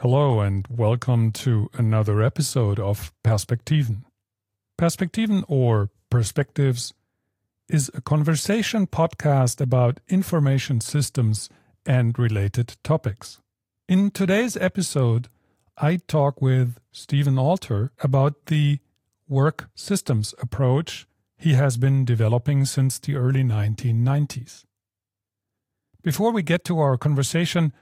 Hello and welcome to another episode of Perspektiven. Perspektiven or Perspectives is a conversation podcast about information systems and related topics. In today's episode, I talk with Stephen Alter about the work systems approach he has been developing since the early 1990s. Before we get to our conversation,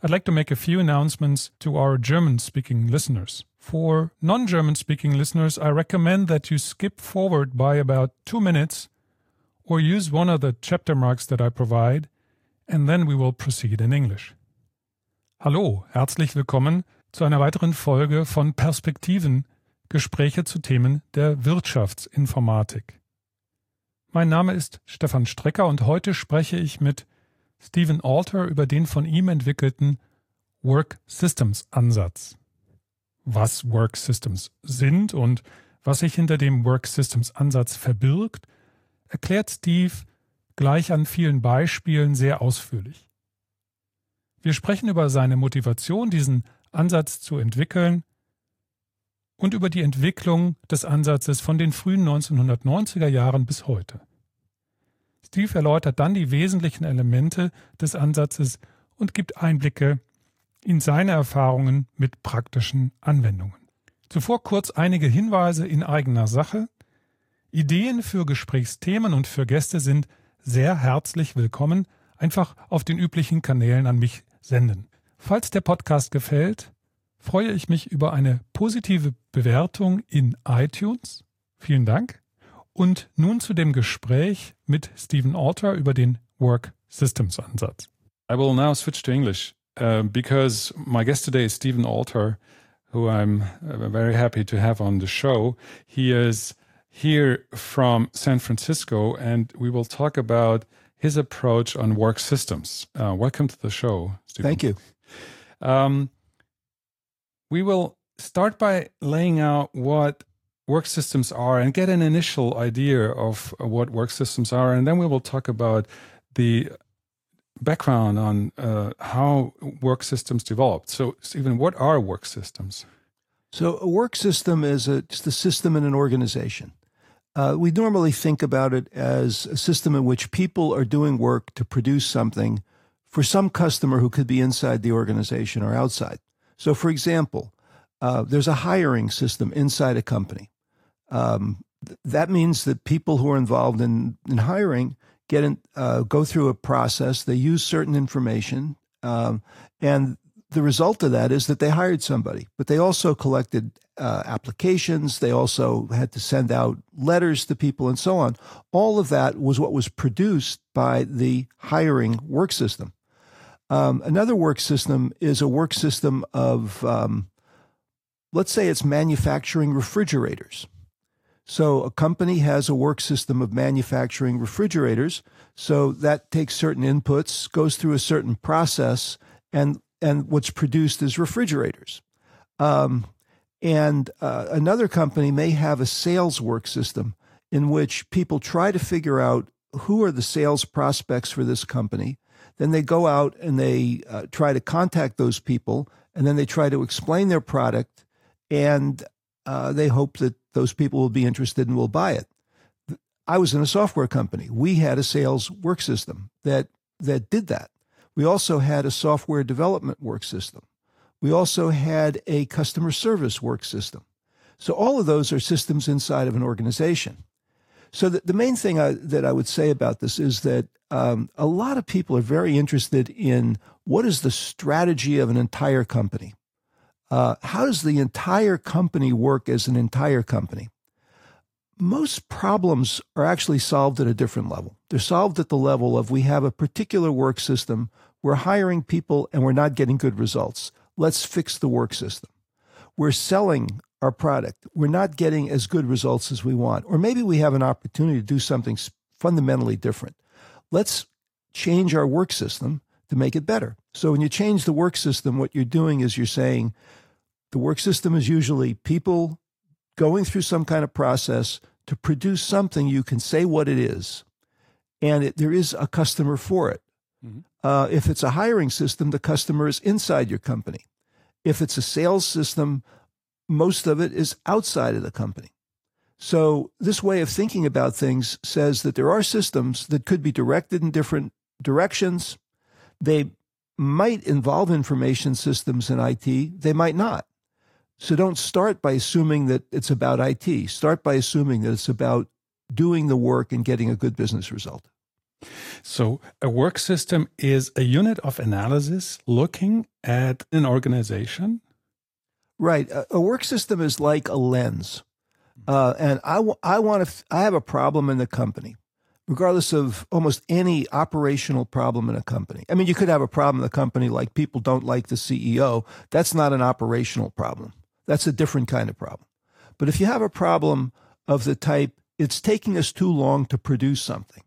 I'd like to make a few announcements to our German speaking listeners. For non German speaking listeners, I recommend that you skip forward by about two minutes or use one of the chapter marks that I provide, and then we will proceed in English. Hallo, herzlich willkommen zu einer weiteren Folge von Perspektiven, Gespräche zu Themen der Wirtschaftsinformatik. Mein Name ist Stefan Strecker und heute spreche ich mit Stephen Alter über den von ihm entwickelten Work Systems Ansatz. Was Work Systems sind und was sich hinter dem Work Systems Ansatz verbirgt, erklärt Steve gleich an vielen Beispielen sehr ausführlich. Wir sprechen über seine Motivation, diesen Ansatz zu entwickeln und über die Entwicklung des Ansatzes von den frühen 1990er Jahren bis heute. Steve erläutert dann die wesentlichen Elemente des Ansatzes und gibt Einblicke in seine Erfahrungen mit praktischen Anwendungen. Zuvor kurz einige Hinweise in eigener Sache. Ideen für Gesprächsthemen und für Gäste sind sehr herzlich willkommen. Einfach auf den üblichen Kanälen an mich senden. Falls der Podcast gefällt, freue ich mich über eine positive Bewertung in iTunes. Vielen Dank. Und nun zu dem Gespräch mit Stephen Alter über den Work Systems Ansatz. I will now switch to English uh, because my guest today is Stephen Alter, who I'm uh, very happy to have on the show. He is here from San Francisco, and we will talk about his approach on work systems. Uh, welcome to the show, Stephen. Thank you. Um, we will start by laying out what work systems are and get an initial idea of what work systems are. And then we will talk about the background on uh, how work systems developed. So, Stephen, what are work systems? So, a work system is a, just a system in an organization. Uh, we normally think about it as a system in which people are doing work to produce something for some customer who could be inside the organization or outside. So, for example, uh, there's a hiring system inside a company. Um, that means that people who are involved in, in hiring get in, uh, go through a process. They use certain information, um, and the result of that is that they hired somebody. But they also collected uh, applications. They also had to send out letters to people and so on. All of that was what was produced by the hiring work system. Um, another work system is a work system of, um, let's say, it's manufacturing refrigerators. So a company has a work system of manufacturing refrigerators. So that takes certain inputs, goes through a certain process, and and what's produced is refrigerators. Um, and uh, another company may have a sales work system in which people try to figure out who are the sales prospects for this company. Then they go out and they uh, try to contact those people, and then they try to explain their product, and uh, they hope that those people will be interested and will buy it. I was in a software company. We had a sales work system that that did that. We also had a software development work system. We also had a customer service work system. So all of those are systems inside of an organization. So the, the main thing I, that I would say about this is that um, a lot of people are very interested in what is the strategy of an entire company. Uh, how does the entire company work as an entire company? Most problems are actually solved at a different level. They're solved at the level of we have a particular work system, we're hiring people, and we're not getting good results. Let's fix the work system. We're selling our product, we're not getting as good results as we want. Or maybe we have an opportunity to do something fundamentally different. Let's change our work system to make it better. So when you change the work system, what you're doing is you're saying the work system is usually people going through some kind of process to produce something you can say what it is, and it, there is a customer for it. Mm-hmm. Uh, if it's a hiring system, the customer is inside your company. If it's a sales system, most of it is outside of the company. So, this way of thinking about things says that there are systems that could be directed in different directions. They might involve information systems in IT, they might not. So, don't start by assuming that it's about IT. Start by assuming that it's about doing the work and getting a good business result. So, a work system is a unit of analysis looking at an organization. Right. A, a work system is like a lens. Uh, and I want to, I have a problem in the company, regardless of almost any operational problem in a company. I mean, you could have a problem in the company like people don't like the CEO. That's not an operational problem. That's a different kind of problem. But if you have a problem of the type, it's taking us too long to produce something,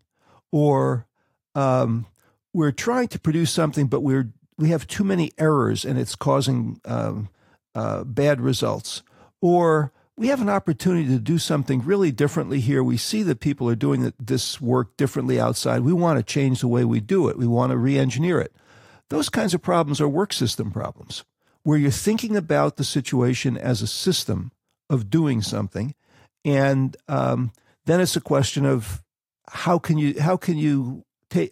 or um, we're trying to produce something, but we're we have too many errors and it's causing um, uh, bad results, or we have an opportunity to do something really differently here. We see that people are doing this work differently outside. We want to change the way we do it. We want to re-engineer it. Those kinds of problems are work system problems, where you're thinking about the situation as a system of doing something, and um, then it's a question of how can you how can you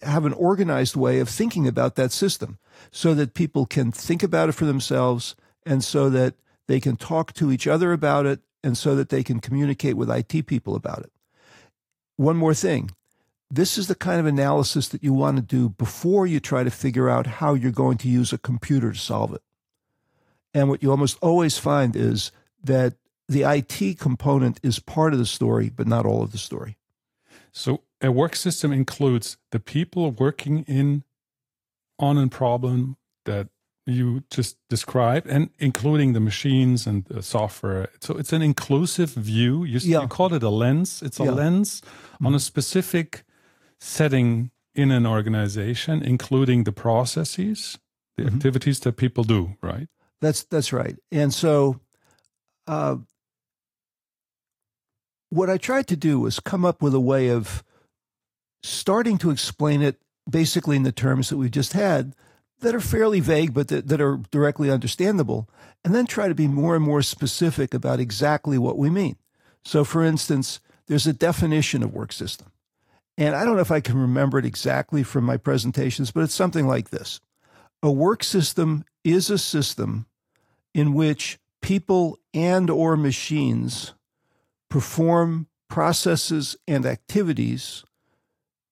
have an organized way of thinking about that system so that people can think about it for themselves and so that they can talk to each other about it and so that they can communicate with IT people about it. One more thing this is the kind of analysis that you want to do before you try to figure out how you're going to use a computer to solve it. And what you almost always find is that the IT component is part of the story, but not all of the story. So a work system includes the people working in on a problem that you just described, and including the machines and the software. So it's an inclusive view. You, yeah. you called it a lens. It's a yeah. lens mm-hmm. on a specific setting in an organization, including the processes, the mm-hmm. activities that people do. Right. That's that's right. And so, uh, what I tried to do was come up with a way of starting to explain it basically in the terms that we've just had that are fairly vague, but that, that are directly understandable, and then try to be more and more specific about exactly what we mean. So, for instance, there's a definition of work system. And I don't know if I can remember it exactly from my presentations, but it's something like this A work system is a system in which people and or machines perform processes and activities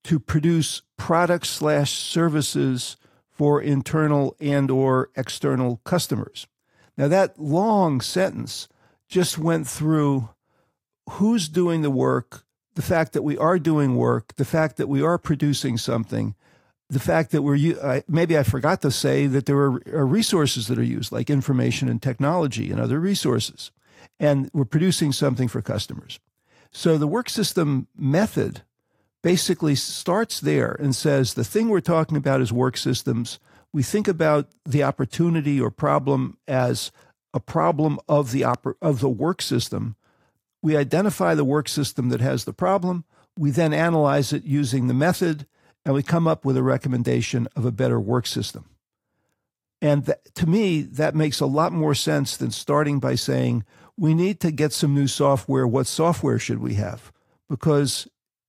to produce products slash services for internal and or external customers. Now that long sentence just went through who's doing the work, the fact that we are doing work, the fact that we are producing something, the fact that we're maybe I forgot to say that there are, are resources that are used like information and technology and other resources and we're producing something for customers. So the work system method basically starts there and says the thing we're talking about is work systems. We think about the opportunity or problem as a problem of the oper- of the work system. We identify the work system that has the problem. We then analyze it using the method, and we come up with a recommendation of a better work system. And to me, that makes a lot more sense than starting by saying, we need to get some new software. What software should we have? Because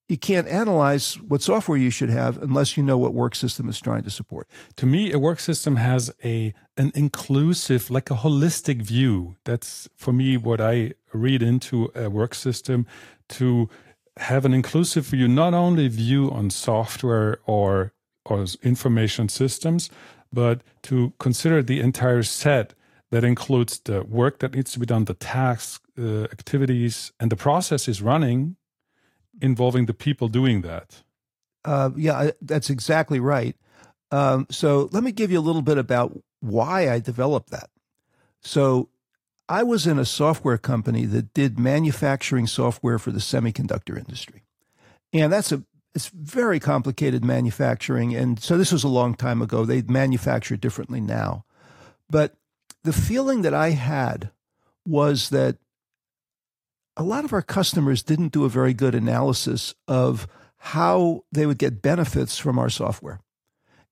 you can't analyze what software you should have unless you know what work system is trying to support. To me, a work system has a an inclusive, like a holistic view. That's for me what I read into a work system to have an inclusive view, not only view on software or or information systems, but to consider the entire set that includes the work that needs to be done, the tasks, uh, activities, and the processes running involving the people doing that. Uh, yeah, that's exactly right. Um, so let me give you a little bit about why I developed that. So I was in a software company that did manufacturing software for the semiconductor industry. And that's a it's very complicated manufacturing. And so this was a long time ago. They manufacture differently now. But the feeling that I had was that a lot of our customers didn't do a very good analysis of how they would get benefits from our software.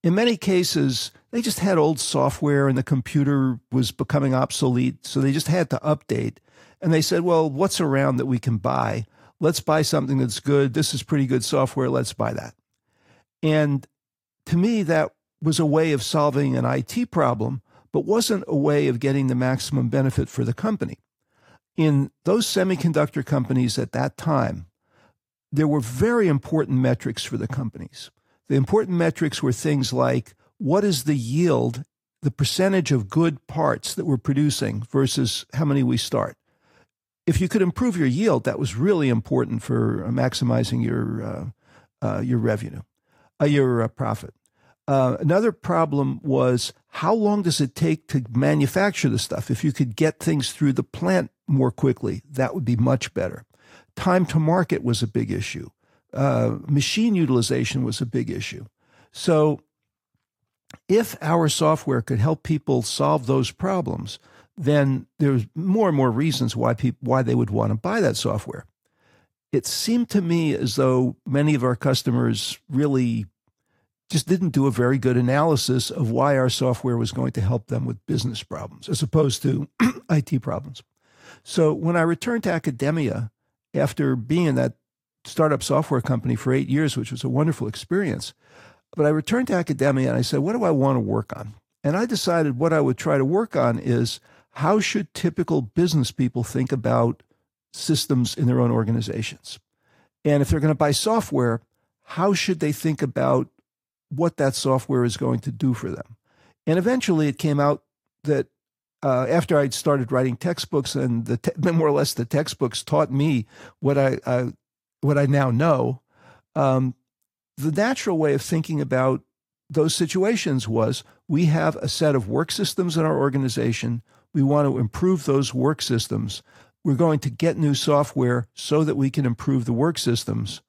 In many cases, they just had old software and the computer was becoming obsolete. So they just had to update. And they said, well, what's around that we can buy? Let's buy something that's good. This is pretty good software. Let's buy that. And to me, that was a way of solving an IT problem, but wasn't a way of getting the maximum benefit for the company. In those semiconductor companies at that time, there were very important metrics for the companies. The important metrics were things like what is the yield, the percentage of good parts that we're producing versus how many we start. If you could improve your yield, that was really important for uh, maximizing your uh, uh, your revenue, uh, your profit. Another problem was how long does it take to manufacture the stuff? If you could get things through the plant more quickly, that would be much better. Time to market was a big issue. Uh, machine utilization was a big issue. So, if our software could help people solve those problems, then there's more and more reasons why people why they would want to buy that software. It seemed to me as though many of our customers really just didn't do a very good analysis of why our software was going to help them with business problems as opposed to IT problems. So when I returned to academia after being in that startup software company for eight years, which was a wonderful experience, but I returned to academia and I said, what do I want to work on? And I decided what I would try to work on is how should typical business people think about systems in their own organizations? And if they're going to buy software, how should they think about what that software is going to do for them. And eventually it came out that uh, after I'd started writing textbooks and the te- more or less the textbooks taught me what I, I what I now know, um, the natural way of thinking about those situations was we have a set of work systems in our organization. We want to improve those work systems. We're going to get new software so that we can improve the work systems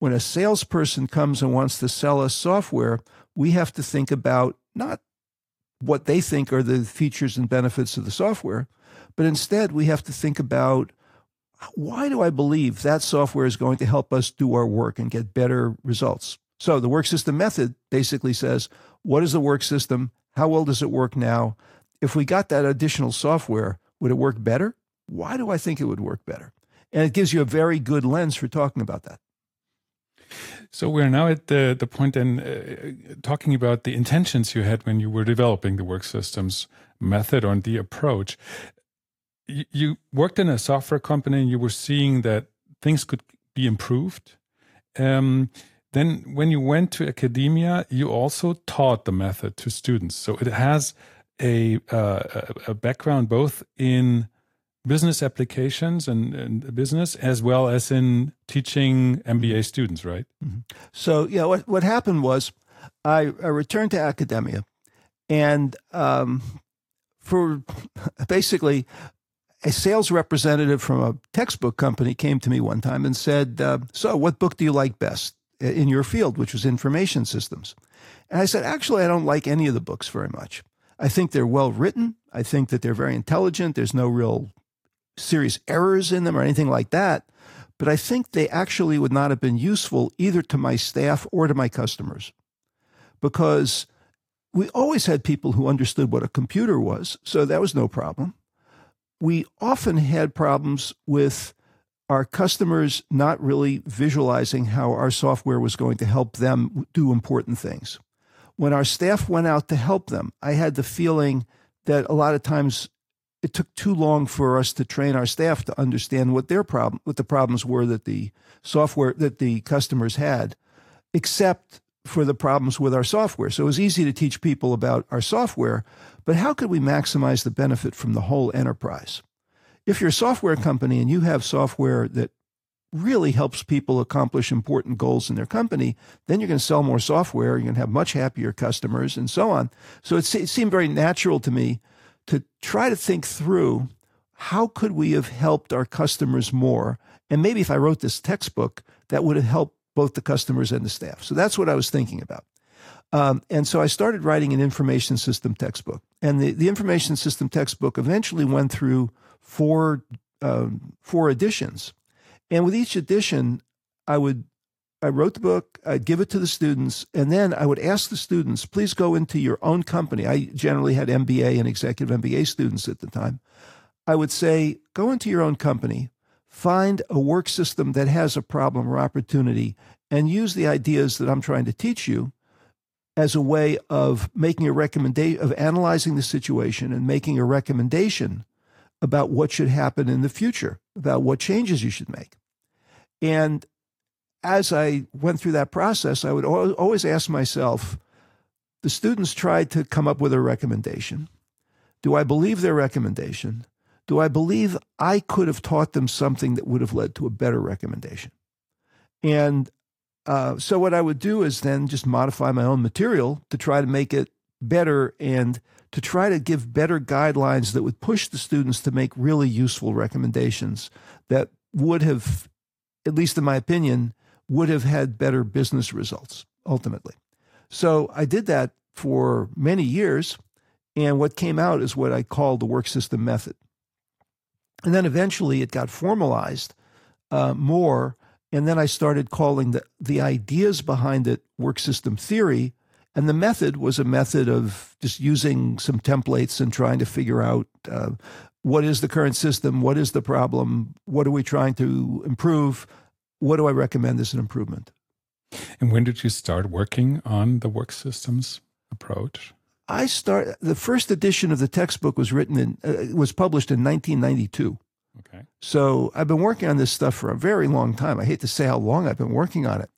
when a salesperson comes and wants to sell us software, we have to think about not what they think are the features and benefits of the software, but instead we have to think about why do I believe that software is going to help us do our work and get better results? So the work system method basically says, what is the work system? How well does it work now? If we got that additional software, would it work better? Why do I think it would work better? And it gives you a very good lens for talking about that. So we're now at the the point in uh, talking about the intentions you had when you were developing the work systems method or the approach. You, worked in a software company and you were seeing that things could be improved. Um, then, when you went to academia, you also taught the method to students. So it has a uh, a background both in business applications and, and, business as well as in teaching MBA students, right? Mm-hmm. So, yeah, what, what happened was I, I returned to academia and um, for basically a sales representative from a textbook company came to me one time and said, uh, So, what book do you like best in your field, which was information systems? And I said, Actually, I don't like any of the books very much. I think they're well written. I think that they're very intelligent. There's no real serious errors in them or anything like that. But I think they actually would not have been useful either to my staff or to my customers because we always had people who understood what a computer was. So that was no problem. We often had problems with our customers not really visualizing how our software was going to help them do important things. When our staff went out to help them, I had the feeling that a lot of times it took too long for us to train our staff to understand what their problem what the problems were that the software that the customers had except for the problems with our software so it was easy to teach people about our software but how could we maximize the benefit from the whole enterprise if you're a software company and you have software that really helps people accomplish important goals in their company, then you're going to sell more software. You're going to have much happier customers and so on. So it, it seemed very natural to me to try to think through how could we have helped our customers more? And maybe if I wrote this textbook, that would have helped both the customers and the staff. So that's what I was thinking about. Um, and so I started writing an information system textbook. And the, the information system textbook eventually went through four, um, four editions. And with each edition, I would I wrote the book, I'd give it to the students, and then I would ask the students, please go into your own company. I generally had MBA and executive MBA students at the time. I would say, go into your own company, find a work system that has a problem or opportunity, and use the ideas that I'm trying to teach you as a way of making a recommendation, of analyzing the situation and making a recommendation about what should happen in the future, about what changes you should make. And as I went through that process, I would always ask myself the students tried to come up with a recommendation. Do I believe their recommendation? Do I believe I could have taught them something that would have led to a better recommendation? And uh, so, what I would do is then just modify my own material to try to make it better and to try to give better guidelines that would push the students to make really useful recommendations that would have, at least in my opinion, would have had better business results ultimately. So I did that for many years. And what came out is what I called the work system method. And then eventually it got formalized uh, more. And then I started calling the, the ideas behind it work system theory and the method was a method of just using some templates and trying to figure out uh, what is the current system, what is the problem, what are we trying to improve, what do I recommend as an improvement. And when did you start working on the work systems approach? I start the first edition of the textbook was written in uh, was published in 1992. Okay. So I've been working on this stuff for a very long time. I hate to say how long I've been working on it.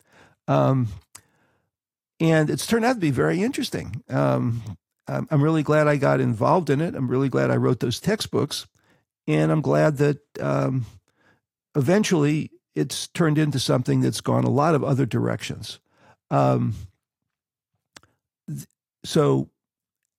Um, and it's turned out to be very interesting. Um, I'm really glad I got involved in it. I'm really glad I wrote those textbooks, and I'm glad that um, eventually it's turned into something that's gone a lot of other directions. Um, so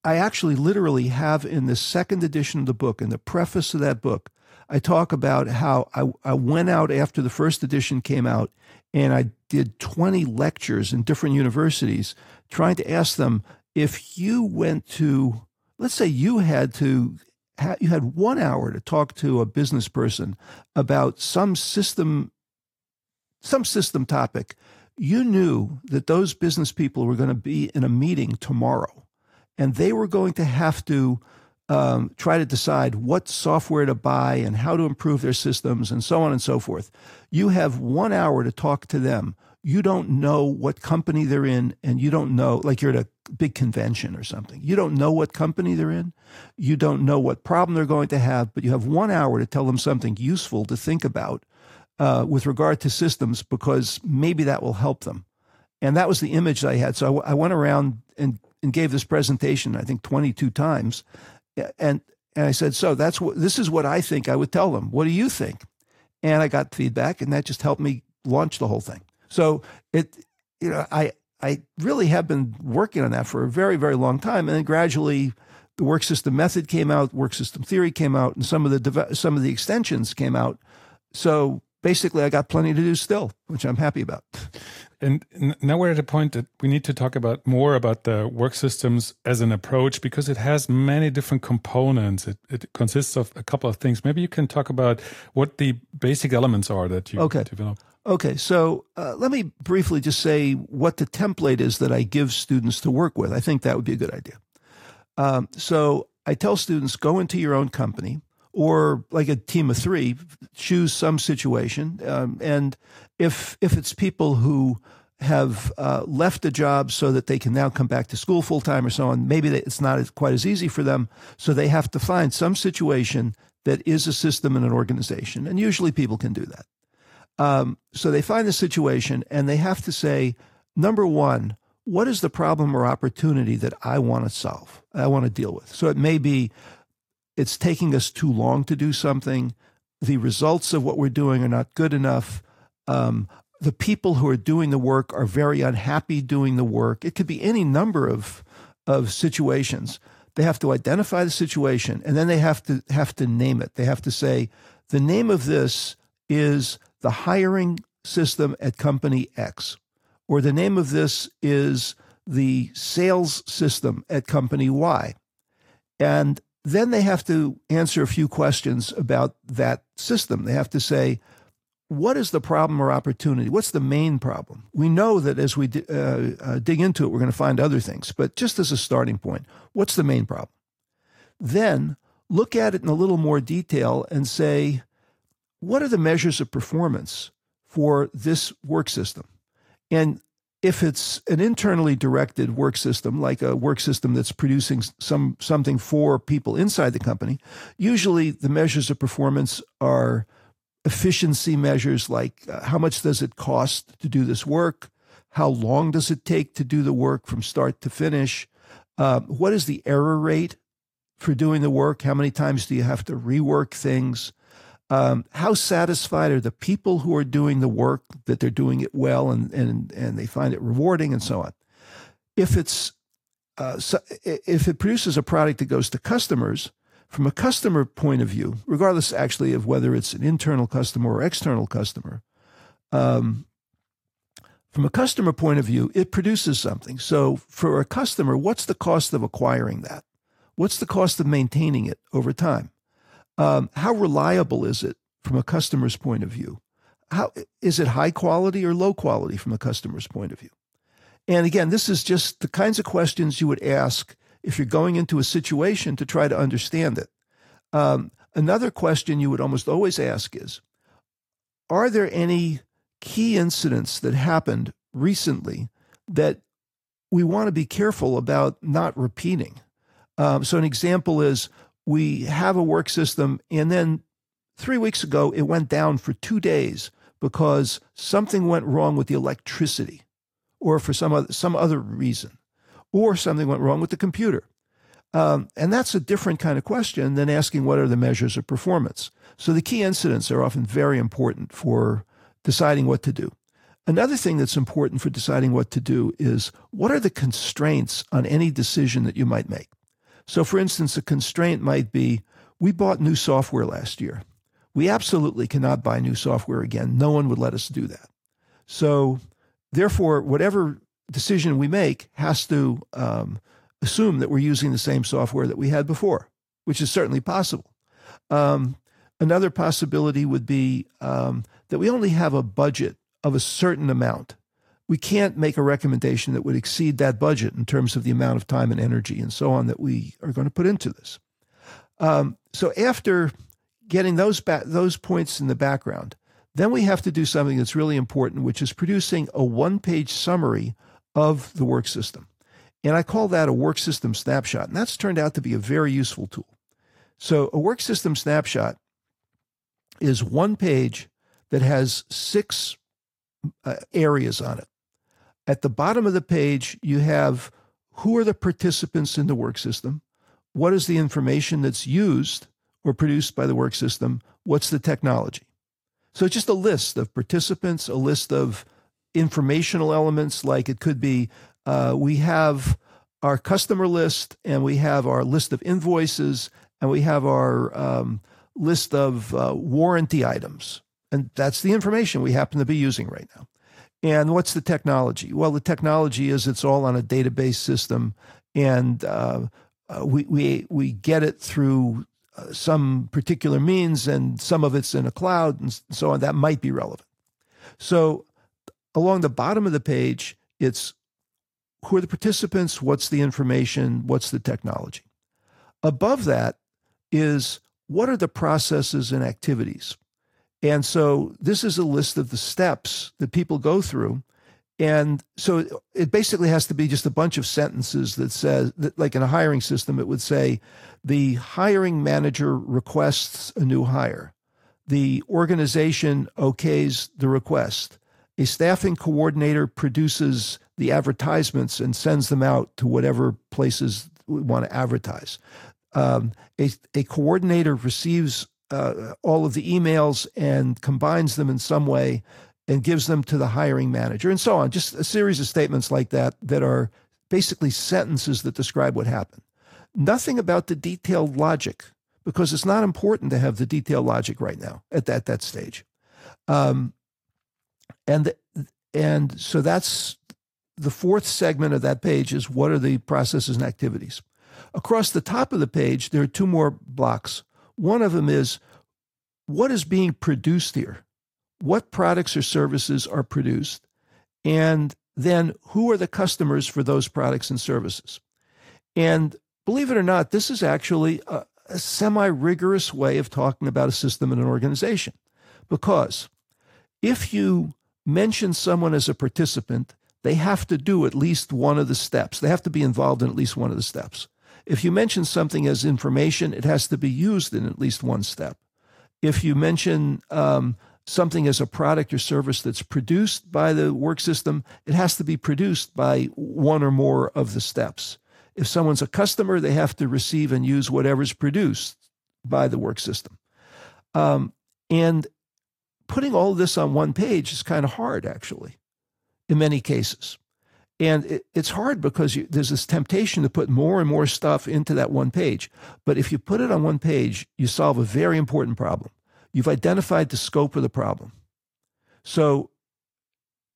I actually literally have in the second edition of the book, in the preface of that book, I talk about how I, I went out after the first edition came out and I did 20 lectures in different universities trying to ask them if you went to, let's say you had to, you had one hour to talk to a business person about some system, some system topic. You knew that those business people were going to be in a meeting tomorrow and they were going to have to um, try to decide what software to buy and how to improve their systems and so on and so forth. You have one hour to talk to them. You don't know what company they're in, and you don't know, like you're at a big convention or something. You don't know what company they're in. You don't know what problem they're going to have, but you have one hour to tell them something useful to think about uh, with regard to systems because maybe that will help them. And that was the image that I had. So I, I went around and, and gave this presentation, I think 22 times and and I said, so that's what this is what I think I would tell them. What do you think? And I got feedback, and that just helped me launch the whole thing. So it, you know, I I really have been working on that for a very very long time, and then gradually the work system method came out, work system theory came out, and some of the some of the extensions came out. So basically, I got plenty to do still, which I'm happy about. And now we're at a point that we need to talk about more about the work systems as an approach because it has many different components. It, it consists of a couple of things. Maybe you can talk about what the basic elements are that you okay. develop. Okay, so uh, let me briefly just say what the template is that I give students to work with. I think that would be a good idea. Um, so I tell students go into your own company or like a team of three, choose some situation. Um, and if if it's people who have uh, left a job so that they can now come back to school full time or so on, maybe it's not quite as easy for them. So they have to find some situation that is a system in an organization, and usually people can do that. Um, so they find the situation and they have to say, number one, what is the problem or opportunity that I want to solve? I want to deal with. So it may be it's taking us too long to do something. The results of what we're doing are not good enough. Um, the people who are doing the work are very unhappy doing the work. It could be any number of of situations. They have to identify the situation and then they have to have to name it. They have to say the name of this is the hiring system at company X, or the name of this is the sales system at company Y. And then they have to answer a few questions about that system. They have to say, what is the problem or opportunity? What's the main problem? We know that as we uh, uh, dig into it, we're going to find other things, but just as a starting point, what's the main problem? Then look at it in a little more detail and say, what are the measures of performance for this work system? And if it's an internally directed work system, like a work system that's producing some something for people inside the company, usually the measures of performance are efficiency measures like uh, how much does it cost to do this work? How long does it take to do the work from start to finish? Uh, what is the error rate for doing the work? How many times do you have to rework things? Um, how satisfied are the people who are doing the work that they're doing it well and, and, and they find it rewarding and so on? If it's uh, so if it produces a product that goes to customers, from a customer point of view, regardless actually of whether it's an internal customer or external customer, um, from a customer point of view, it produces something. So for a customer, what's the cost of acquiring that? What's the cost of maintaining it over time? Um, how reliable is it from a customer's point of view? How is it high quality or low quality from a customer's point of view? And again, this is just the kinds of questions you would ask if you're going into a situation to try to understand it. Um, another question you would almost always ask is Are there any key incidents that happened recently that we want to be careful about not repeating? Um, so, an example is we have a work system, and then three weeks ago it went down for two days because something went wrong with the electricity or for some other, some other reason or something went wrong with the computer. Um, and that's a different kind of question than asking what are the measures of performance. So the key incidents are often very important for deciding what to do. Another thing that's important for deciding what to do is what are the constraints on any decision that you might make? So, for instance, a constraint might be we bought new software last year. We absolutely cannot buy new software again. No one would let us do that. So, therefore, whatever decision we make has to um, assume that we're using the same software that we had before, which is certainly possible. Um, another possibility would be um, that we only have a budget of a certain amount. We can't make a recommendation that would exceed that budget in terms of the amount of time and energy and so on that we are going to put into this. Um, so after getting those ba- those points in the background, then we have to do something that's really important, which is producing a one-page summary of the work system. And I call that a work system snapshot. And that's turned out to be a very useful tool. So, a work system snapshot is one page that has six uh, areas on it. At the bottom of the page, you have who are the participants in the work system, what is the information that's used or produced by the work system, what's the technology. So, it's just a list of participants, a list of informational elements, like it could be uh, we have our customer list and we have our list of invoices and we have our um, list of uh, warranty items. And that's the information we happen to be using right now. And what's the technology? Well, the technology is it's all on a database system, and uh, uh we, we, we get it through uh, some particular means, and some of it's in a cloud and so on. That might be relevant. So, along the bottom of the page, it's who are the participants? What's the information? What's the technology? Above that is what are the processes and activities? And so this is a list of the steps that people go through. And so it basically has to be just a bunch of sentences that says that like in a hiring system, it would say the hiring manager requests a new hire. The organization okays the request. A staffing coordinator produces the advertisements and sends them out to whatever places we want to advertise. Um, a, a coordinator receives uh, all of the emails and combines them in some way and gives them to the hiring manager and so on. Just a series of statements like that that are basically sentences that describe what happened. Nothing about the detailed logic because it's not important to have the detailed logic right now at that, that stage. Um, and and so that's the fourth segment of that page is what are the processes and activities. Across the top of the page, there are two more blocks. One of them is what is being produced here? what products or services are produced, and then who are the customers for those products and services. And believe it or not, this is actually a, a semi rigorous way of talking about a system and an organization. Because if you mention someone as a participant, they have to do at least one of the steps. They have to be involved in at least one of the steps. If you mention something as information, it has to be used in at least one step. If you mention um, something as a product or service that's produced by the work system, it has to be produced by one or more of the steps. If someone's a customer, they have to receive and use whatever's produced by the work system. Um, and putting all this on one page is kind of hard, actually, in many cases. And it, it's hard because you, there's this temptation to put more and more stuff into that one page. But if you put it on one page, you solve a very important problem. You've identified the scope of the problem. So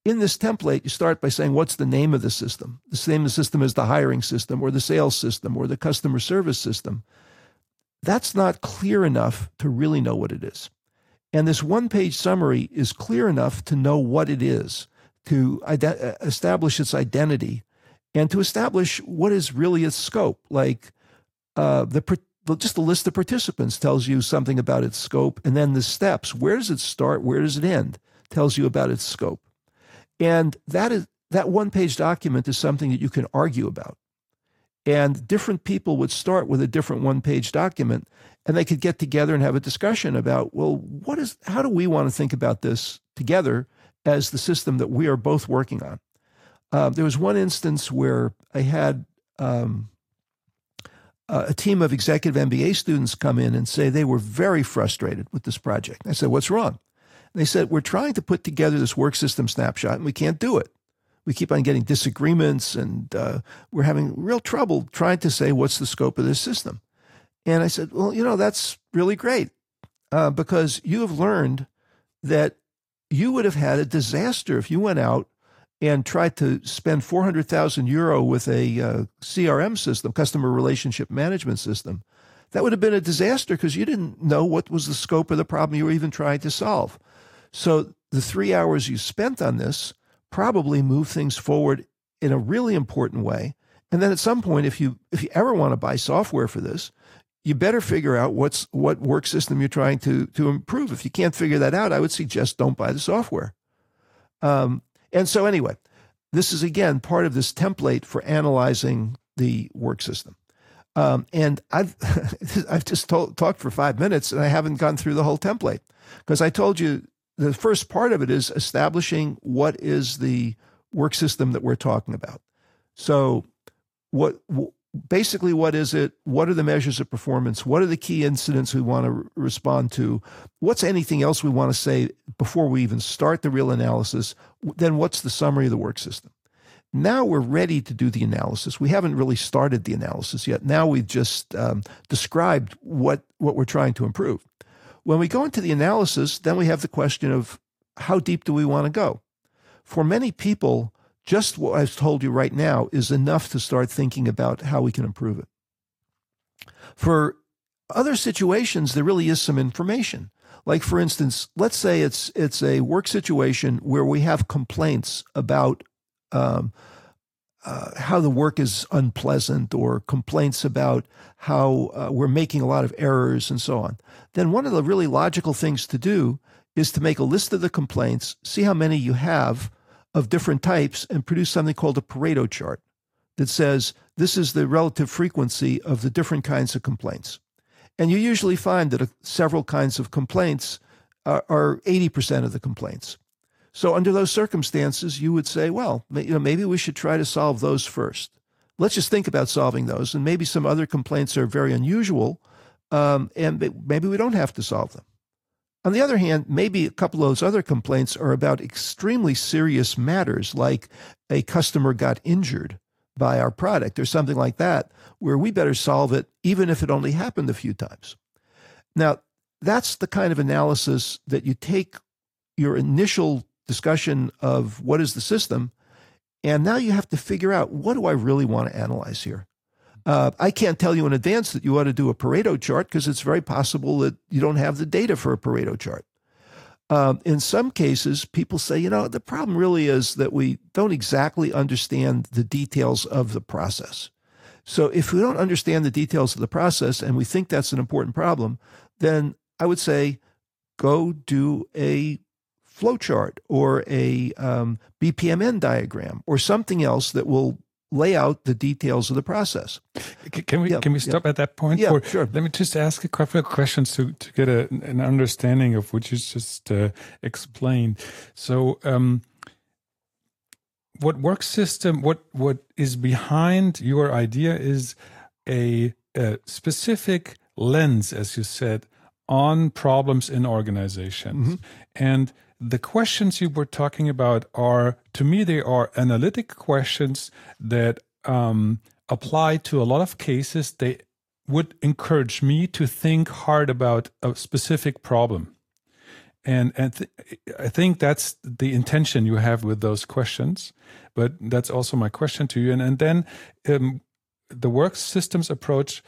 in this template, you start by saying, what's the name of the system? The name of the system is the hiring system or the sales system or the customer service system. That's not clear enough to really know what it is. And this one page summary is clear enough to know what it is, to ide- establish its identity, and to establish what is really its scope. Like uh, the just the list of participants tells you something about its scope, and then the steps. Where does it start? Where does it end? Tells you about its scope. And that is that one page document is something that you can argue about. And different people would start with a different one page document and they could get together and have a discussion about, well, what is how do we want to think about this together as the system that we are both working on? Uh, there was one instance where I had um, a team of executive MBA students come in and say they were very frustrated with this project. I said, What's wrong? They said, We're trying to put together this work system snapshot and we can't do it. We keep on getting disagreements and uh, we're having real trouble trying to say what's the scope of this system. And I said, Well, you know, that's really great uh, because you have learned that you would have had a disaster if you went out and tried to spend 400,000 euro with a uh, CRM system, customer relationship management system. That would have been a disaster because you didn't know what was the scope of the problem you were even trying to solve. So the three hours you spent on this probably moved things forward in a really important way. And then at some point, if you if you ever want to buy software for this, you better figure out what's what work system you're trying to to improve. If you can't figure that out, I would suggest don't buy the software. Um, and so anyway, this is again part of this template for analyzing the work system. Um, and I've I've just told, talked for five minutes and I haven't gone through the whole template because I told you the first part of it is establishing what is the work system that we're talking about. So, what basically what is it? What are the measures of performance? What are the key incidents we want to respond to? What's anything else we want to say before we even start the real analysis? Then, what's the summary of the work system? Now we're ready to do the analysis. We haven't really started the analysis yet. Now we've just um, described what what we're trying to improve. When we go into the analysis, then we have the question of how deep do we want to go? For many people, just what I've told you right now is enough to start thinking about how we can improve it. For other situations, there really is some information. Like for instance, let's say it's it's a work situation where we have complaints about um, uh, how the work is unpleasant or complaints about how uh, we're making a lot of errors and so on, then one of the really logical things to do is to make a list of the complaints, see how many you have of different types, and produce something called a Pareto chart that says this is the relative frequency of the different kinds of complaints. And you usually find that several kinds of complaints are, are 80% of the complaints. So under those circumstances, you would say, well, you know, maybe we should try to solve those first. Let's just think about solving those, and maybe some other complaints are very unusual, um, and maybe we don't have to solve them. On the other hand, maybe a couple of those other complaints are about extremely serious matters, like a customer got injured by our product or something like that, where we better solve it, even if it only happened a few times. Now, that's the kind of analysis that you take your initial discussion of what is the system. And now you have to figure out what do I really want to analyze here? Uh, I can't tell you in advance that you ought to do a Pareto chart because it's very possible that you don't have the data for a Pareto chart. Um, in some cases, people say, you know, the problem really is that we don't exactly understand the details of the process. So if we don't understand the details of the process and we think that's an important problem, then I would say go do a flowchart or a um, BPMN diagram or something else that will lay out the details of the process. Can we yeah, can we stop yeah. at that point? Yeah, sure. Let me just ask a couple of questions to to get a, an understanding of what you just uh, explained. So. Um, what work system what what is behind your idea is a, a specific lens as you said on problems in organizations mm-hmm. and the questions you were talking about are, to me, they are analytic questions that um, apply to a lot of cases. They would encourage me to think hard about a specific problem. And, and th- I think that's the intention you have with those questions. But that's also my question to you. And, and then um, the work systems approach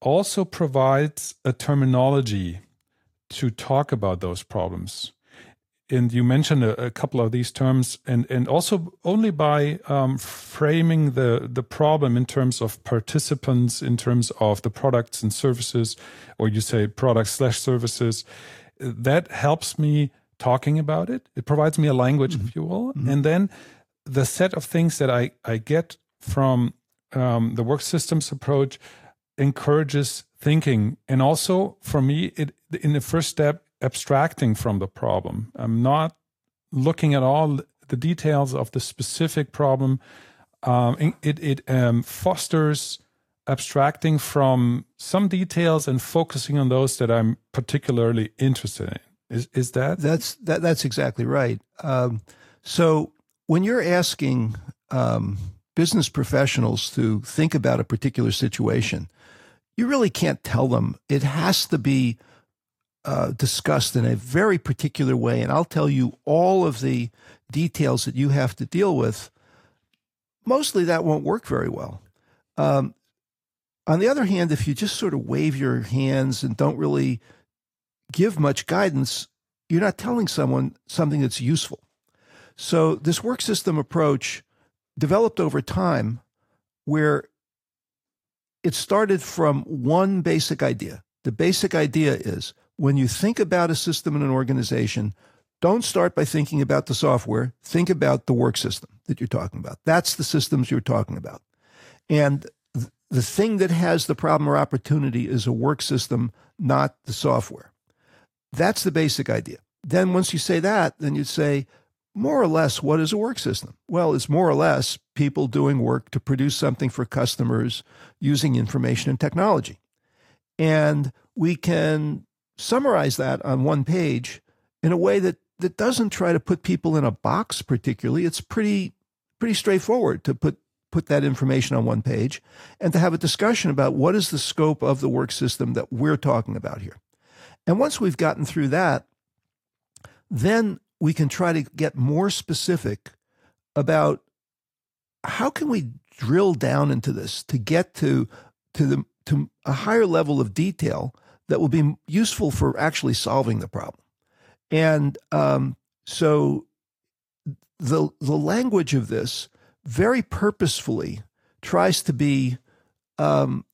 also provides a terminology to talk about those problems and you mentioned a, a, couple of these terms, and and also only by um, framing the the problem in terms of participants, in terms of the products and services, or you say products slash services, that helps me talking about it. It provides me a language, mm-hmm. if you will, mm-hmm. and then the set of things that I I get from um, the work systems approach encourages thinking, and also for me, it in the first step abstracting from the problem. I'm not looking at all the details of the specific problem. Um, it it um, fosters abstracting from some details and focusing on those that I'm particularly interested in. Is is that that's that that's exactly right. Um, so when you're asking um, business professionals to think about a particular situation, you really can't tell them. It has to be uh, discussed in a very particular way, and I'll tell you all of the details that you have to deal with, mostly that won't work very well. Um, on the other hand, if you just sort of wave your hands and don't really give much guidance, you're not telling someone something that's useful. So, this work system approach developed over time where it started from one basic idea. The basic idea is when you think about a system in an organization, don't start by thinking about the software. Think about the work system that you're talking about. That's the systems you're talking about. And th- the thing that has the problem or opportunity is a work system, not the software. That's the basic idea. Then once you say that, then you say, more or less, what is a work system? Well, it's more or less people doing work to produce something for customers using information and technology. And we can summarize that on one page in a way that that doesn't try to put people in a box particularly. It's pretty pretty straightforward to put put that information on one page and to have a discussion about what is the scope of the work system that we're talking about here. And once we've gotten through that then we can try to get more specific about how can we drill down into this to get to to the to a higher level of detail that will be useful for actually solving the problem. And um, so the the language of this very purposefully tries to be um,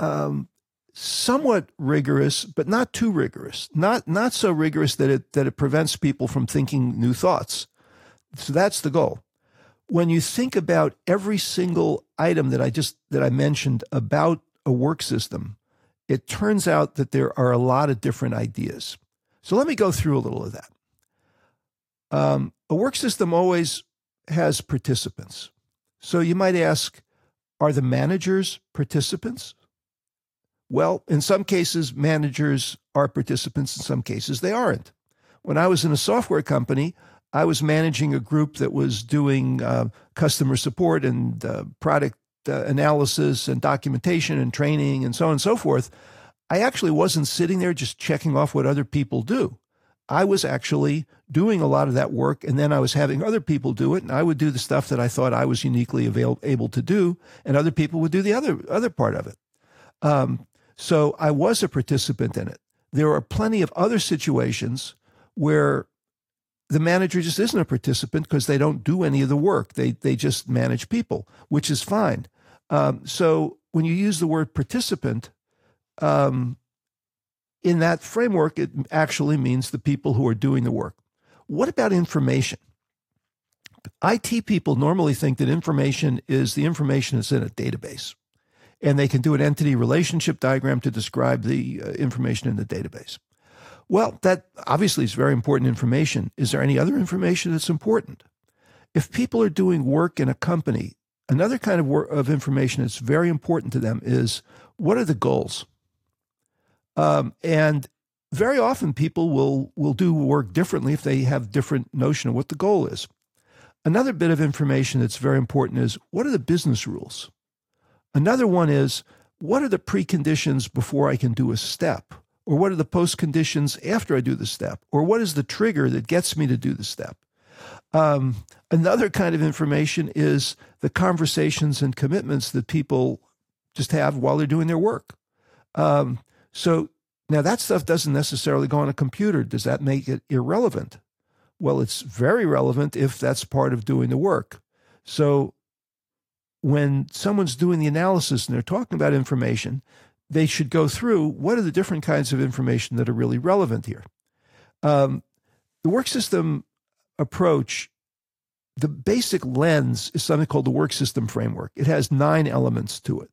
um, somewhat rigorous, but not too rigorous. Not not so rigorous that it that it prevents people from thinking new thoughts. So that's the goal. When you think about every single item that I just that I mentioned about a work system, it turns out that there are a lot of different ideas. So let me go through a little of that. Um, a work system always has participants. So you might ask, are the managers participants? Well, in some cases, managers are participants, in some cases, they aren't. When I was in a software company, I was managing a group that was doing uh, customer support and uh, product uh, analysis and documentation and training and so on and so forth, I actually wasn't sitting there just checking off what other people do. I was actually doing a lot of that work, and then I was having other people do it, and I would do the stuff that I thought I was uniquely avail- able to do, and other people would do the other other part of it. Um, so I was a participant in it. There are plenty of other situations where the manager just isn't a participant because they don't do any of the work. They they just manage people, which is fine. Um, so when you use the word participant, um, in that framework, it actually means the people who are doing the work. What about information? IT people normally think that information is the information that's in a database, and they can do an entity relationship diagram to describe the uh, information in the database. Well, that obviously is very important information. Is there any other information that's important? If people are doing work in a company, another kind of of information that's very important to them is what are the goals? Um, and very often people will will do work differently if they have different notion of what the goal is. Another bit of information that's very important is what are the business rules? Another one is what are the preconditions before I can do a step? Or what are the post conditions after I do the step? Or what is the trigger that gets me to do the step? Um, another kind of information is the conversations and commitments that people just have while they're doing their work. Um, so now that stuff doesn't necessarily go on a computer. Does that make it irrelevant? Well, it's very relevant if that's part of doing the work. So when someone's doing the analysis and they're talking about information, they should go through what are the different kinds of information that are really relevant here. Um, the work system approach, the basic lens is something called the work system framework. It has nine elements to it.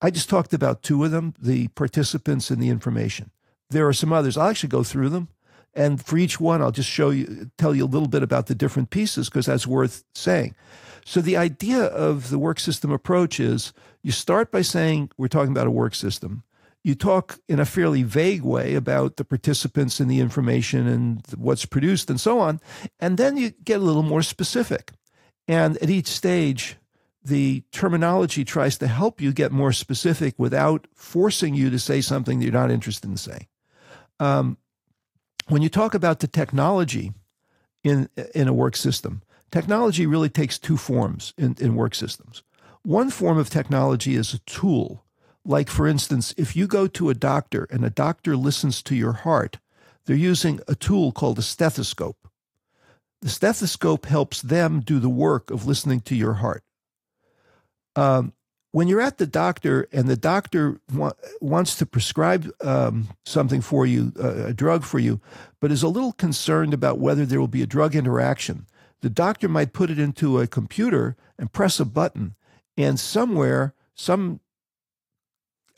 I just talked about two of them the participants and the information. There are some others. I'll actually go through them. And for each one, I'll just show you, tell you a little bit about the different pieces because that's worth saying. So, the idea of the work system approach is you start by saying we're talking about a work system. You talk in a fairly vague way about the participants and the information and what's produced and so on. And then you get a little more specific. And at each stage, the terminology tries to help you get more specific without forcing you to say something that you're not interested in saying. Um, when you talk about the technology in in a work system, technology really takes two forms in, in work systems. One form of technology is a tool. Like, for instance, if you go to a doctor and a doctor listens to your heart, they're using a tool called a stethoscope. The stethoscope helps them do the work of listening to your heart. Um, when you're at the doctor and the doctor wa- wants to prescribe um, something for you, uh, a drug for you, but is a little concerned about whether there will be a drug interaction, the doctor might put it into a computer and press a button, and somewhere, some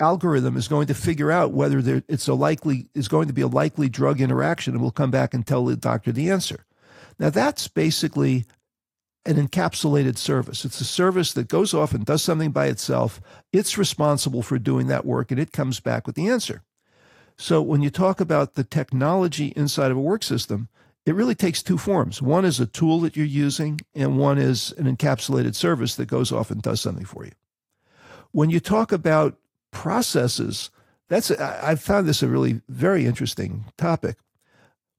algorithm is going to figure out whether there, it's a likely is going to be a likely drug interaction, and we'll come back and tell the doctor the answer. Now that's basically an encapsulated service. It's a service that goes off and does something by itself. It's responsible for doing that work and it comes back with the answer. So when you talk about the technology inside of a work system, it really takes two forms. One is a tool that you're using, and one is an encapsulated service that goes off and does something for you. When you talk about processes, that's I've found this a really very interesting topic.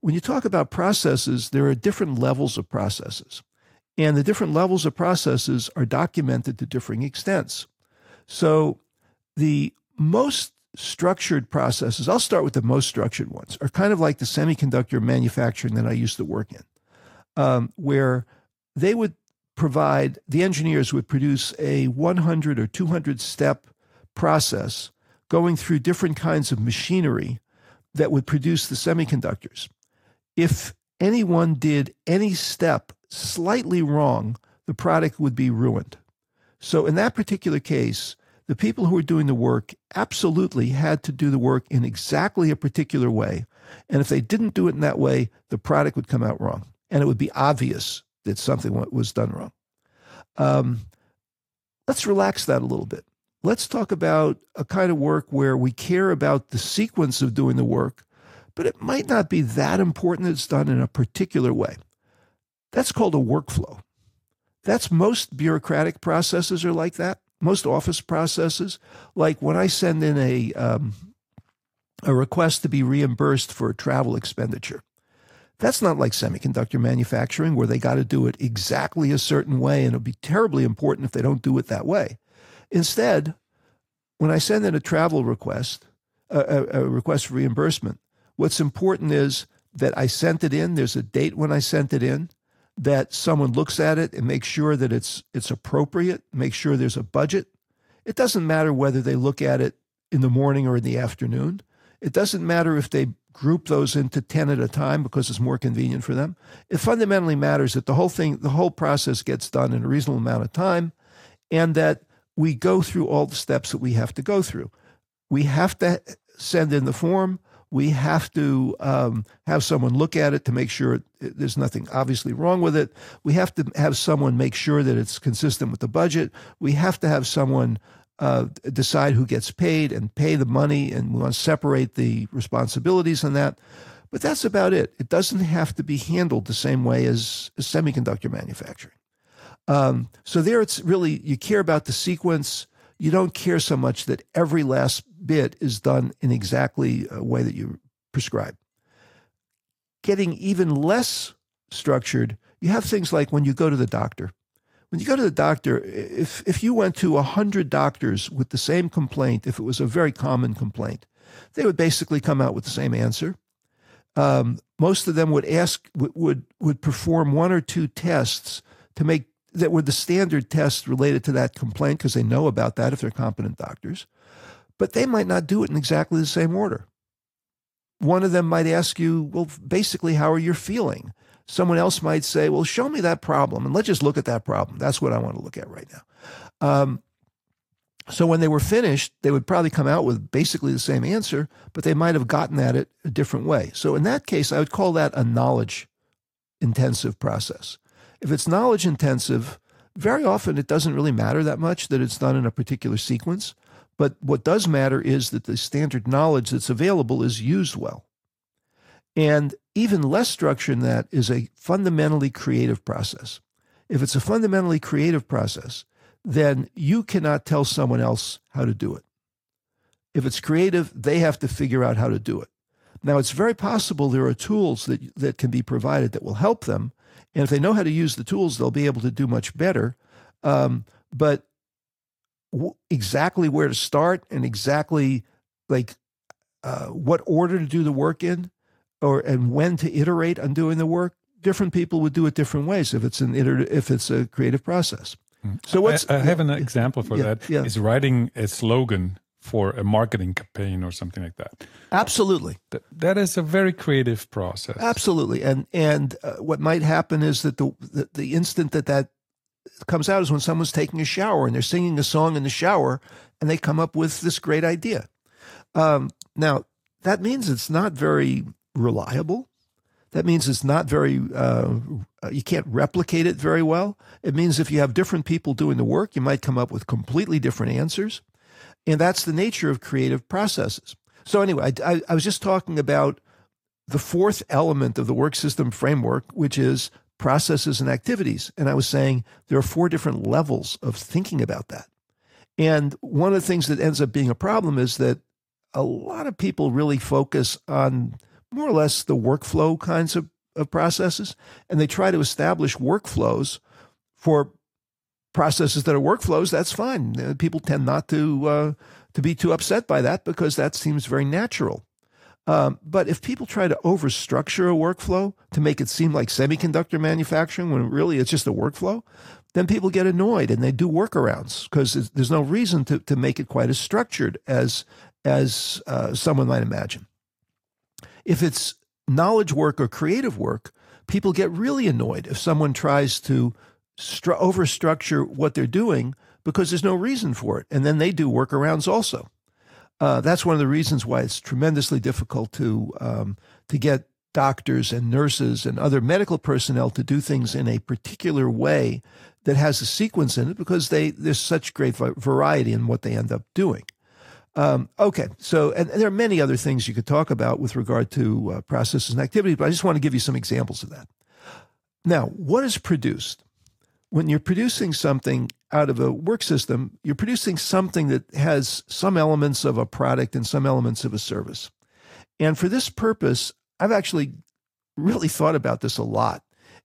When you talk about processes, there are different levels of processes. And the different levels of processes are documented to differing extents. So the most structured processes, I'll start with the most structured ones, are kind of like the semiconductor manufacturing that I used to work in, um, where they would provide, the engineers would produce a 100 or 200 step process going through different kinds of machinery that would produce the semiconductors. If anyone did any step slightly wrong, the product would be ruined. So, in that particular case, the people who were doing the work absolutely had to do the work in exactly a particular way. And if they didn't do it in that way, the product would come out wrong. And it would be obvious that something was done wrong. Um, let's relax that a little bit. Let's talk about a kind of work where we care about the sequence of doing the work, but it might not be that important that it's done in a particular way. That's called a workflow. That's most bureaucratic processes are like that. Most office processes, like when I send in a um, a request to be reimbursed for a travel expenditure. That's not like semiconductor manufacturing where they got to do it exactly a certain way, and it'll be terribly important if they don't do it that way. Instead, when I send in a travel request, a, a request for reimbursement, what's important is that I sent it in. There's a date when I sent it in. That someone looks at it and makes sure that it's it's appropriate. Make sure there's a budget. It doesn't matter whether they look at it in the morning or in the afternoon. It doesn't matter if they group those into 10 at a time because it's more convenient for them. It fundamentally matters that the whole thing, the whole process gets done in a reasonable amount of time and that we go through all the steps that we have to go through. We have to send in the form. We have to um, have someone look at it to make sure it, there's nothing obviously wrong with it. We have to have someone make sure that it's consistent with the budget. We have to have someone uh, decide who gets paid and pay the money, and we want to separate the responsibilities on that. But that's about it. It doesn't have to be handled the same way as, as semiconductor manufacturing. Um, so there, it's really you care about the sequence. You don't care so much that every last bit is done in exactly a way that you prescribe. Getting even less structured, you have things like when you go to the doctor when you go to the doctor, if, if you went to 100 doctors with the same complaint, if it was a very common complaint, they would basically come out with the same answer. Um, most of them would ask, would, would perform one or two tests to make that were the standard tests related to that complaint because they know about that if they're competent doctors. But they might not do it in exactly the same order. One of them might ask you, well, basically, how are you feeling? Someone else might say, well, show me that problem and let's just look at that problem. That's what I want to look at right now. Um, so when they were finished, they would probably come out with basically the same answer, but they might have gotten at it a different way. So in that case, I would call that a knowledge intensive process. If it's knowledge intensive, very often it doesn't really matter that much that it's done in a particular sequence. But what does matter is that the standard knowledge that's available is used well. And even less structure than that is a fundamentally creative process. If it's a fundamentally creative process, then you cannot tell someone else how to do it. If it's creative, they have to figure out how to do it. Now, it's very possible there are tools that, that can be provided that will help them. And if they know how to use the tools, they'll be able to do much better. Um, but w- exactly where to start and exactly like uh, what order to do the work in or and when to iterate on doing the work, different people would do it different ways if it's an iter- if it's a creative process. Hmm. So what's I, I have an example for yeah, that yeah. is writing a slogan for a marketing campaign or something like that. Absolutely. That, that is a very creative process. Absolutely. And and uh, what might happen is that the, the the instant that that comes out is when someone's taking a shower and they're singing a song in the shower and they come up with this great idea. Um, now that means it's not very reliable. That means it's not very, uh, you can't replicate it very well. It means if you have different people doing the work, you might come up with completely different answers. And that's the nature of creative processes. So, anyway, I, I, I was just talking about the fourth element of the work system framework, which is processes and activities. And I was saying there are four different levels of thinking about that. And one of the things that ends up being a problem is that a lot of people really focus on more or less the workflow kinds of, of processes, and they try to establish workflows for processes that are workflows. That's fine. Uh, people tend not to uh, to be too upset by that because that seems very natural. Um, but if people try to overstructure a workflow to make it seem like semiconductor manufacturing when really it's just a workflow, then people get annoyed and they do workarounds because there's no reason to, to make it quite as structured as as uh, someone might imagine. If it's knowledge work or creative work, people get really annoyed if someone tries to stru- overstructure what they're doing because there's no reason for it. And then they do workarounds also. Uh, that's one of the reasons why it's tremendously difficult to um, to get doctors and nurses and other medical personnel to do things in a particular way that has a sequence in it because they there's such great variety in what they end up doing. Um, okay, so and, and, there are many other things you could talk about with regard to uh, processes and activities, but I just want to give you some examples of that. Now, what is produced? When you're producing something out of a work system, you're producing something that has some elements of a product and some elements of a service. And for this purpose, I've actually really thought about this a lot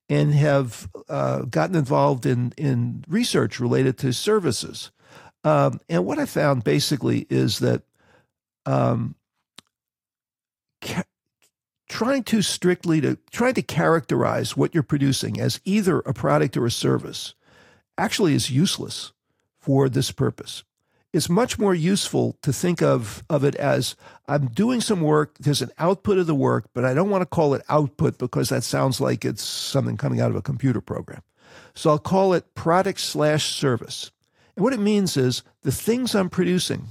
and have uh, gotten involved in, in research related to services. Um, and what I found basically is that um, trying too strictly to trying to characterize what you're producing as either a product or a service actually is useless for this purpose. It's much more useful to think of, of it as I'm doing some work, there's an output of the work, but I don't want to call it output because that sounds like it's something coming out of a computer program. So I'll call it product slash service. And what it means is the things I'm producing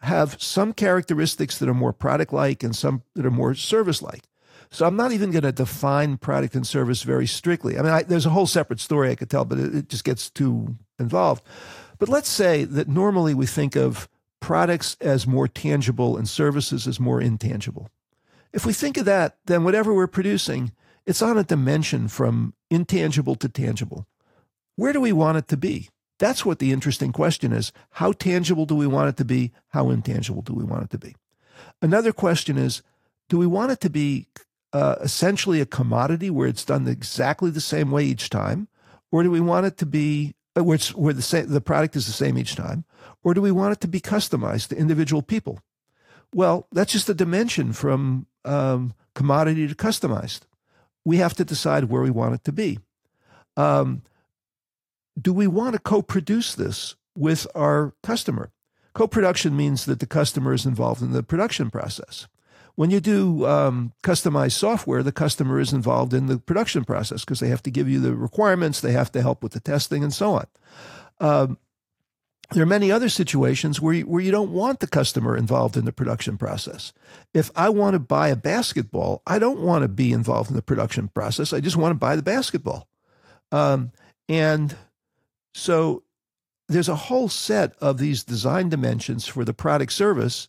have some characteristics that are more product like and some that are more service like. So I'm not even going to define product and service very strictly. I mean, I, there's a whole separate story I could tell, but it, it just gets too involved. But let's say that normally we think of products as more tangible and services as more intangible. If we think of that, then whatever we're producing, it's on a dimension from intangible to tangible. Where do we want it to be? That's what the interesting question is. How tangible do we want it to be? How intangible do we want it to be? Another question is do we want it to be uh, essentially a commodity where it's done exactly the same way each time? Or do we want it to be uh, where, where the, the product is the same each time? Or do we want it to be customized to individual people? Well, that's just a dimension from um, commodity to customized. We have to decide where we want it to be. Um, do we want to co produce this with our customer? Co production means that the customer is involved in the production process. When you do um, customized software, the customer is involved in the production process because they have to give you the requirements, they have to help with the testing, and so on. Um, there are many other situations where you, where you don't want the customer involved in the production process. If I want to buy a basketball, I don't want to be involved in the production process. I just want to buy the basketball. Um, and so there's a whole set of these design dimensions for the product service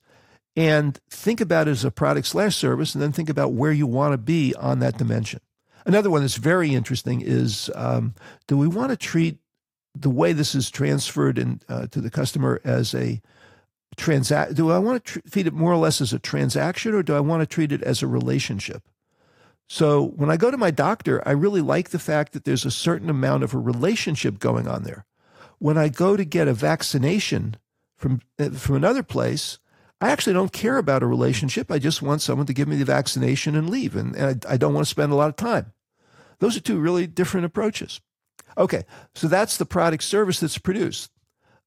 and think about it as a product slash service and then think about where you want to be on that dimension. Another one that's very interesting is um, do we want to treat the way this is transferred in, uh, to the customer as a transact do i want to tr- treat it more or less as a transaction or do i want to treat it as a relationship? So when i go to my doctor i really like the fact that there's a certain amount of a relationship going on there. When i go to get a vaccination from uh, from another place I actually don't care about a relationship. I just want someone to give me the vaccination and leave. And, and I, I don't want to spend a lot of time. Those are two really different approaches. Okay, so that's the product service that's produced.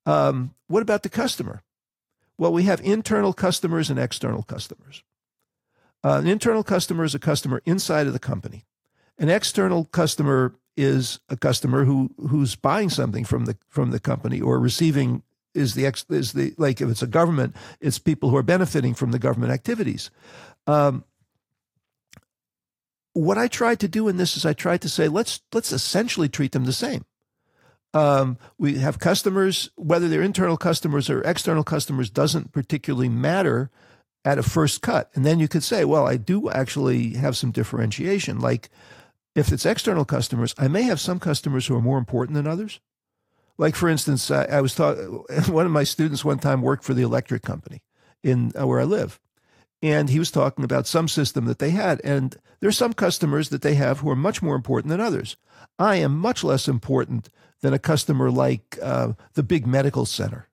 Um, what about the customer? Well, we have internal customers and external customers. Uh, an internal customer is a customer inside of the company. An external customer is a customer who who's buying something from the from the company or receiving is the ex, is the like if it's a government, it's people who are benefiting from the government activities. Um, what I tried to do in this is I tried to say let's let's essentially treat them the same. Um, we have customers, whether they're internal customers or external customers, doesn't particularly matter at a first cut. And then you could say, well, I do actually have some differentiation. Like if it's external customers, I may have some customers who are more important than others. Like for instance, I, I was talking. One of my students one time worked for the electric company in uh, where I live, and he was talking about some system that they had. And there's some customers that they have who are much more important than others. I am much less important than a customer like uh, the big medical center.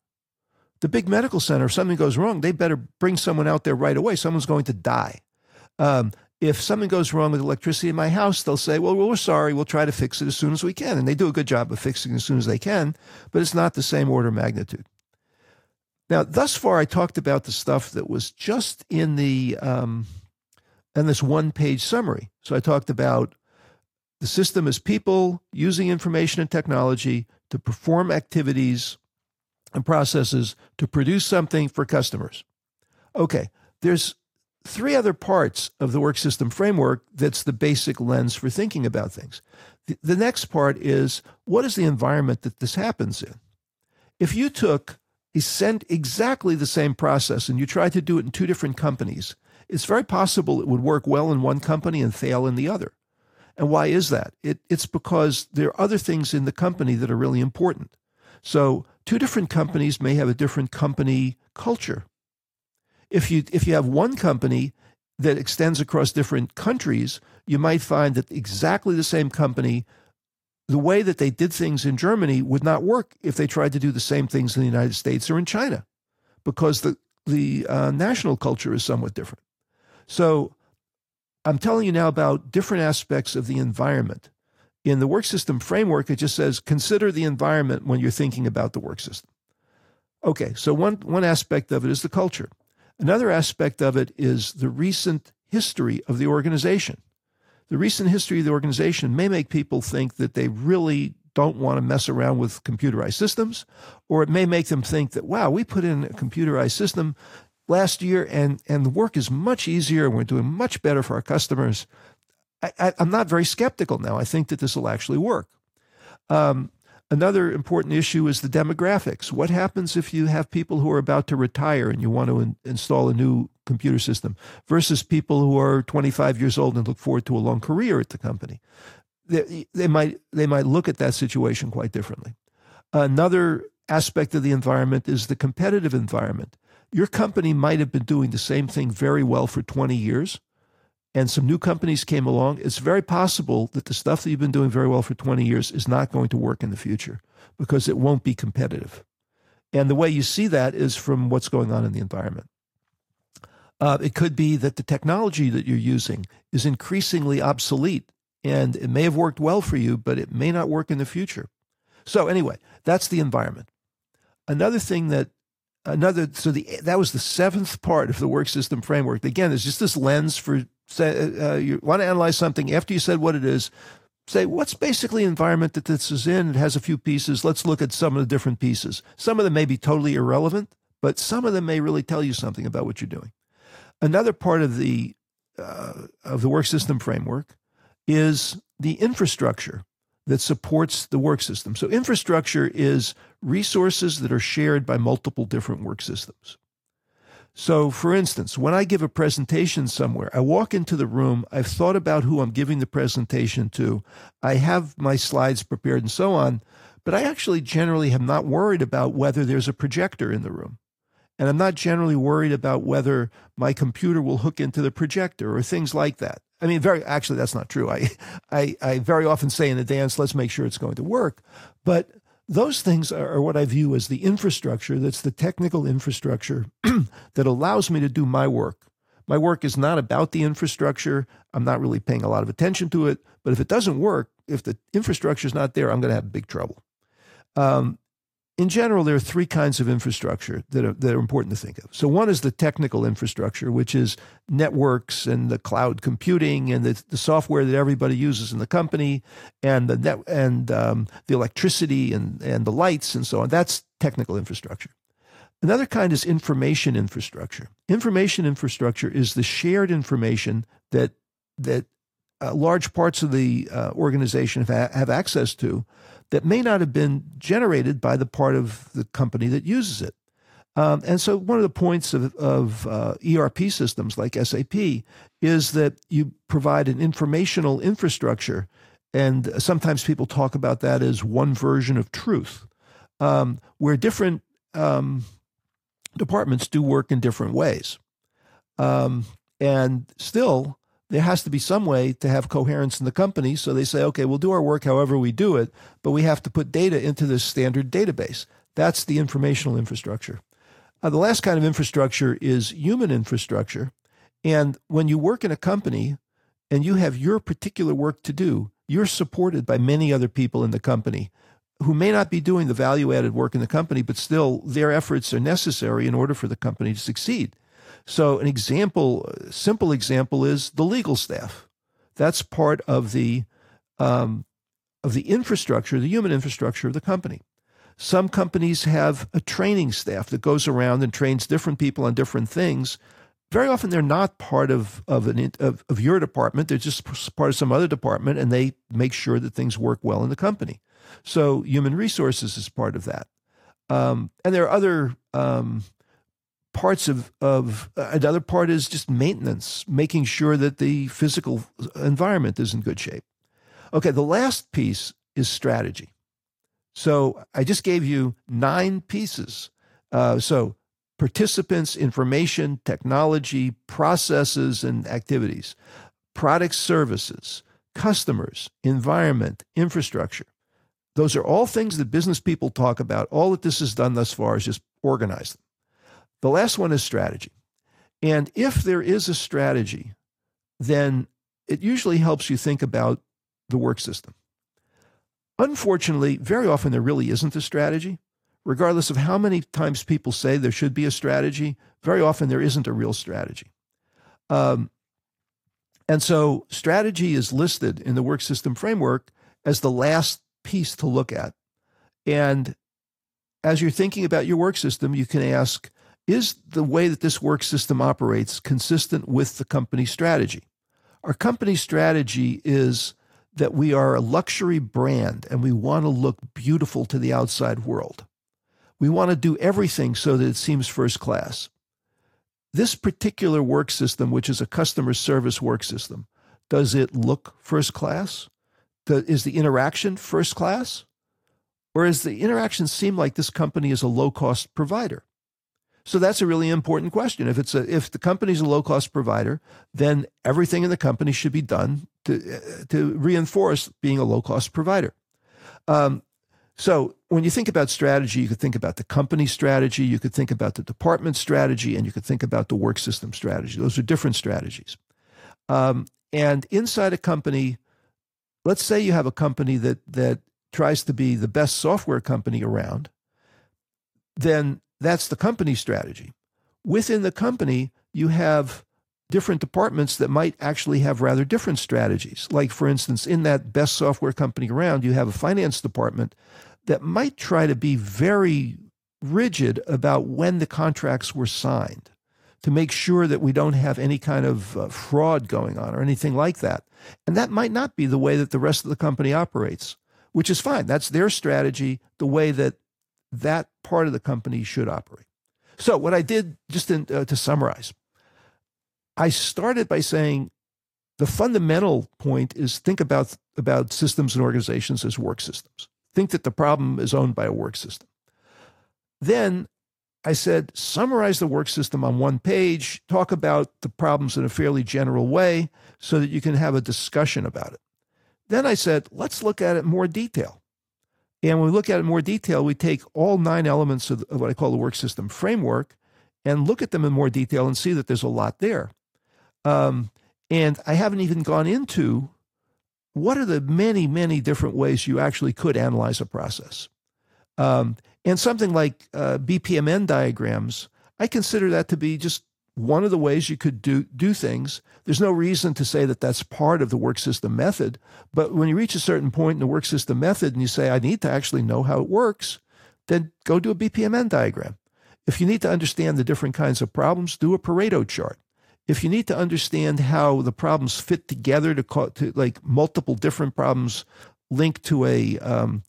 The big medical center, if something goes wrong, they better bring someone out there right away. Someone's going to die. Um, if something goes wrong with electricity in my house, they'll say, well, we're sorry. We'll try to fix it as soon as we can. And they do a good job of fixing as soon as they can, but it's not the same order of magnitude. Now, thus far, I talked about the stuff that was just in the um, in this one page summary. So I talked about the system as people using information and technology to perform activities and processes to produce something for customers. Okay, there's three other parts of the work system framework that's the basic lens for thinking about things. The, the next part is what is the environment that this happens in? If you took sent exactly the same process and you tried to do it in two different companies, it's very possible it would work well in one company and fail in the other. And why is that? It, it's because there are other things in the company that are really important. So, two different companies may have a different company culture. If you if you have one company that extends across different countries, you might find that exactly the same company, the way that they did things in Germany would not work if they tried to do the same things in the United States or in China, because the the uh, national culture is somewhat different. So I'm telling you now about different aspects of the environment. In the work system framework, it just says consider the environment when you're thinking about the work system. Okay, so one, one aspect of it is the culture. Another aspect of it is the recent history of the organization. The recent history of the organization may make people think that they really don't want to mess around with computerized systems, or it may make them think that, wow, we put in a computerized system last year and, and the work is much easier and we're doing much better for our customers. I, I'm not very skeptical now. I think that this will actually work. Um, Another important issue is the demographics. What happens if you have people who are about to retire and you want to in- install a new computer system versus people who are 25 years old and look forward to a long career at the company? They, they might they might look at that situation quite differently. Another aspect of the environment is the competitive environment. Your company might have been doing the same thing very well for 20 years and some new companies came along, it's very possible that the stuff that you've been doing very well for 20 years is not going to work in the future because it won't be competitive. And the way you see that is from what's going on in the environment. Uh, it could be that the technology that you're using is increasingly obsolete and it may have worked well for you, but it may not work in the future. So, anyway, that's the environment. Another thing that another so the that was the seventh part of the work system framework again it's just this lens for say uh, uh, you want to analyze something after you said what it is say what's basically environment that this is in? It has a few pieces. Let's look at some of the different pieces. Some of them may be totally irrelevant but some of them may really tell you something about what you're doing. Another part of the uh, of the work system framework is the infrastructure that supports the work system. So infrastructure is resources that are shared by multiple different work systems so, for instance, when I give a presentation somewhere, I walk into the room, I've thought about who I'm giving the presentation to, I have my slides prepared and so on, but I actually generally am not worried about whether there's a projector in the room. And I'm not generally worried about whether my computer will hook into the projector or things like that. I mean, very actually, that's not true. I, I, I very often say in advance, let's make sure it's going to work. But those things are, what I view as the infrastructure that's the technical infrastructure that allows me to do my work. My work is not about the infrastructure. I'm not really paying a lot of attention to it. But if it doesn't work, if the infrastructure is not there, I'm going to have big trouble. Um, in general, there are three kinds of infrastructure that are, that are important to think of. So, one is the technical infrastructure, which is networks and the cloud computing and the, the software that everybody uses in the company, and the net and um, the electricity and and the lights and so on. That's technical infrastructure. Another kind is information infrastructure. Information infrastructure is the shared information that that uh, large parts of the uh, organization have, have access to that may not have been generated by the part of the company that uses it. Um, and so, one of the points of, of uh, ERP systems like SAP is that you provide an informational infrastructure. And sometimes people talk about that as one version of truth, um, where different um, departments do work in different ways. Um, and still, there has to be some way to have coherence in the company. So they say, okay, we'll do our work however we do it, but we have to put data into this standard database. That's the informational infrastructure. Uh, the last kind of infrastructure is human infrastructure. And when you work in a company and you have your particular work to do, you're supported by many other people in the company who may not be doing the value added work in the company, but still their efforts are necessary in order for the company to succeed. So, an example, simple example, is the legal staff. That's part of the um, of the infrastructure, the human infrastructure of the company. Some companies have a training staff that goes around and trains different people on different things. Very often, they're not part of of, an, of, of your department. They're just part of some other department, and they make sure that things work well in the company. So, human resources is part of that. Um, and there are other um, parts of of uh, another part is just maintenance, making sure that the physical environment is in good shape. Okay, the last piece is strategy. So I just gave you nine pieces. Uh, so participants, information, technology, processes, and activities, products, services, customers, environment, infrastructure. Those are all things that business people talk about. All that this has done thus far is just organize them. The last one is strategy. And if there is a strategy, then it usually helps you think about the work system. Unfortunately, very often there really isn't a strategy. Regardless of how many times people say there should be a strategy, very often there isn't a real strategy. Um, and so strategy is listed in the work system framework as the last piece to look at. And as you're thinking about your work system, you can ask, is the way that this work system operates consistent with the company strategy? Our company strategy is that we are a luxury brand and we want to look beautiful to the outside world. We want to do everything so that it seems first class. This particular work system, which is a customer service work system, does it look first class? Is the interaction first class? Or does the interaction seem like this company is a low cost provider? So that's a really important question. If it's a if the company's a low cost provider, then everything in the company should be done to to reinforce being a low cost provider. Um, so when you think about strategy, you could think about the company strategy, you could think about the department strategy, and you could think about the work system strategy. Those are different strategies. Um, and inside a company, let's say you have a company that that tries to be the best software company around, then that's the company strategy. Within the company, you have different departments that might actually have rather different strategies. Like, for instance, in that best software company around, you have a finance department that might try to be very rigid about when the contracts were signed to make sure that we don't have any kind of uh, fraud going on or anything like that. And that might not be the way that the rest of the company operates, which is fine. That's their strategy, the way that that part of the company should operate. So, what I did, just in, uh, to summarize, I started by saying the fundamental point is think about, about systems and organizations as work systems think that the problem is owned by a work system. Then I said, summarize the work system on one page, talk about the problems in a fairly general way so that you can have a discussion about it. Then I said, let's look at it more detail. And when we look at it in more detail, we take all nine elements of, what I call the work system framework and look at them in more detail and see that there's a lot there. Um, and I haven't even gone into what are the many, many different ways you actually could analyze a process? Um, and something like uh, BPMN diagrams, I consider that to be just one of the ways you could do, do things. There's no reason to say that that's part of the work system method. But when you reach a certain point in the work system method and you say, I need to actually know how it works, then go do a BPMN diagram. If you need to understand the different kinds of problems, do a Pareto chart if you need to understand how the problems fit together to, call, to like multiple different problems linked to a um,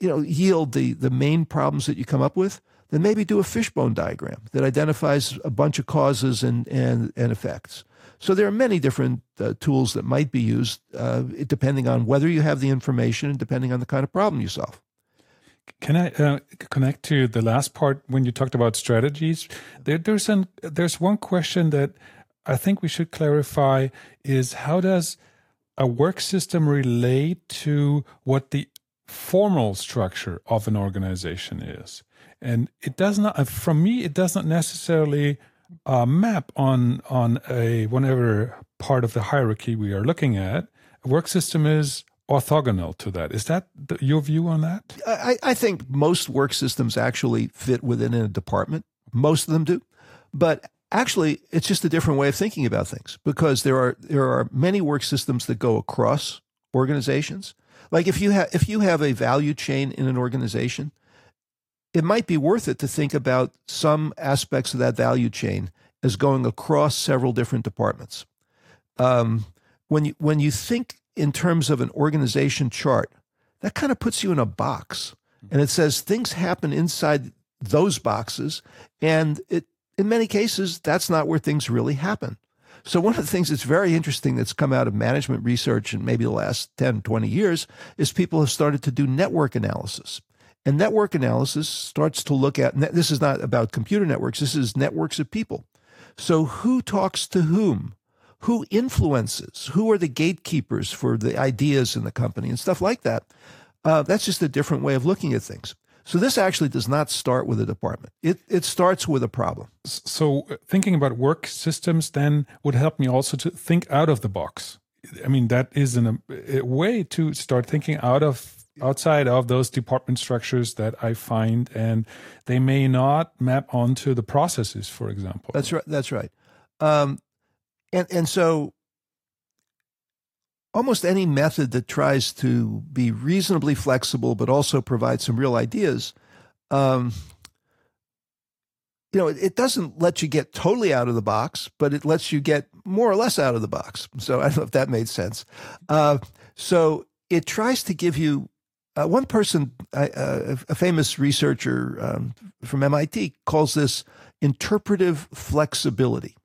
you know yield the the main problems that you come up with then maybe do a fishbone diagram that identifies a bunch of causes and and, and effects so there are many different uh, tools that might be used uh, depending on whether you have the information and depending on the kind of problem you solve can I uh, connect to the last part when you talked about strategies? There, there's an there's one question that I think we should clarify is how does a work system relate to what the formal structure of an organization is? And it does not, uh, from me, it doesn't necessarily uh, map on on a whatever part of the hierarchy we are looking at. A work system is orthogonal to that. Is that the, your view on that? I, I think most work systems actually fit within a department. Most of them do. But actually, it's just a different way of thinking about things because there are there are many work systems that go across organizations. Like if you have if you have a value chain in an organization, it might be worth it to think about some aspects of that value chain as going across several different departments. Um, when you when you think in terms of an organization chart, that kind of puts you in a box. And it says things happen inside those boxes. And it, in many cases, that's not where things really happen. So, one of the things that's very interesting that's come out of management research in maybe the last 10, 20 years is people have started to do network analysis. And network analysis starts to look at this is not about computer networks, this is networks of people. So, who talks to whom? who influences, who are the gatekeepers for the ideas in the company and stuff like that. Uh, that's just a different way of looking at things. So this actually does not start with a department. It it starts with a problem. So uh, thinking about work systems then would help me also to think out of the box. I mean that is a way to start thinking out of outside of those department structures that I find, and they may not map onto the processes, for example. That's right. That's right. Um, and and so almost any method that tries to be reasonably flexible but also provide some real ideas um, you know it, it, doesn't let you get totally out of the box but it lets you get more or less out of the box so i don't know if that made sense uh, so it tries to give you uh, one person uh, a famous researcher um, from mit calls this interpretive flexibility.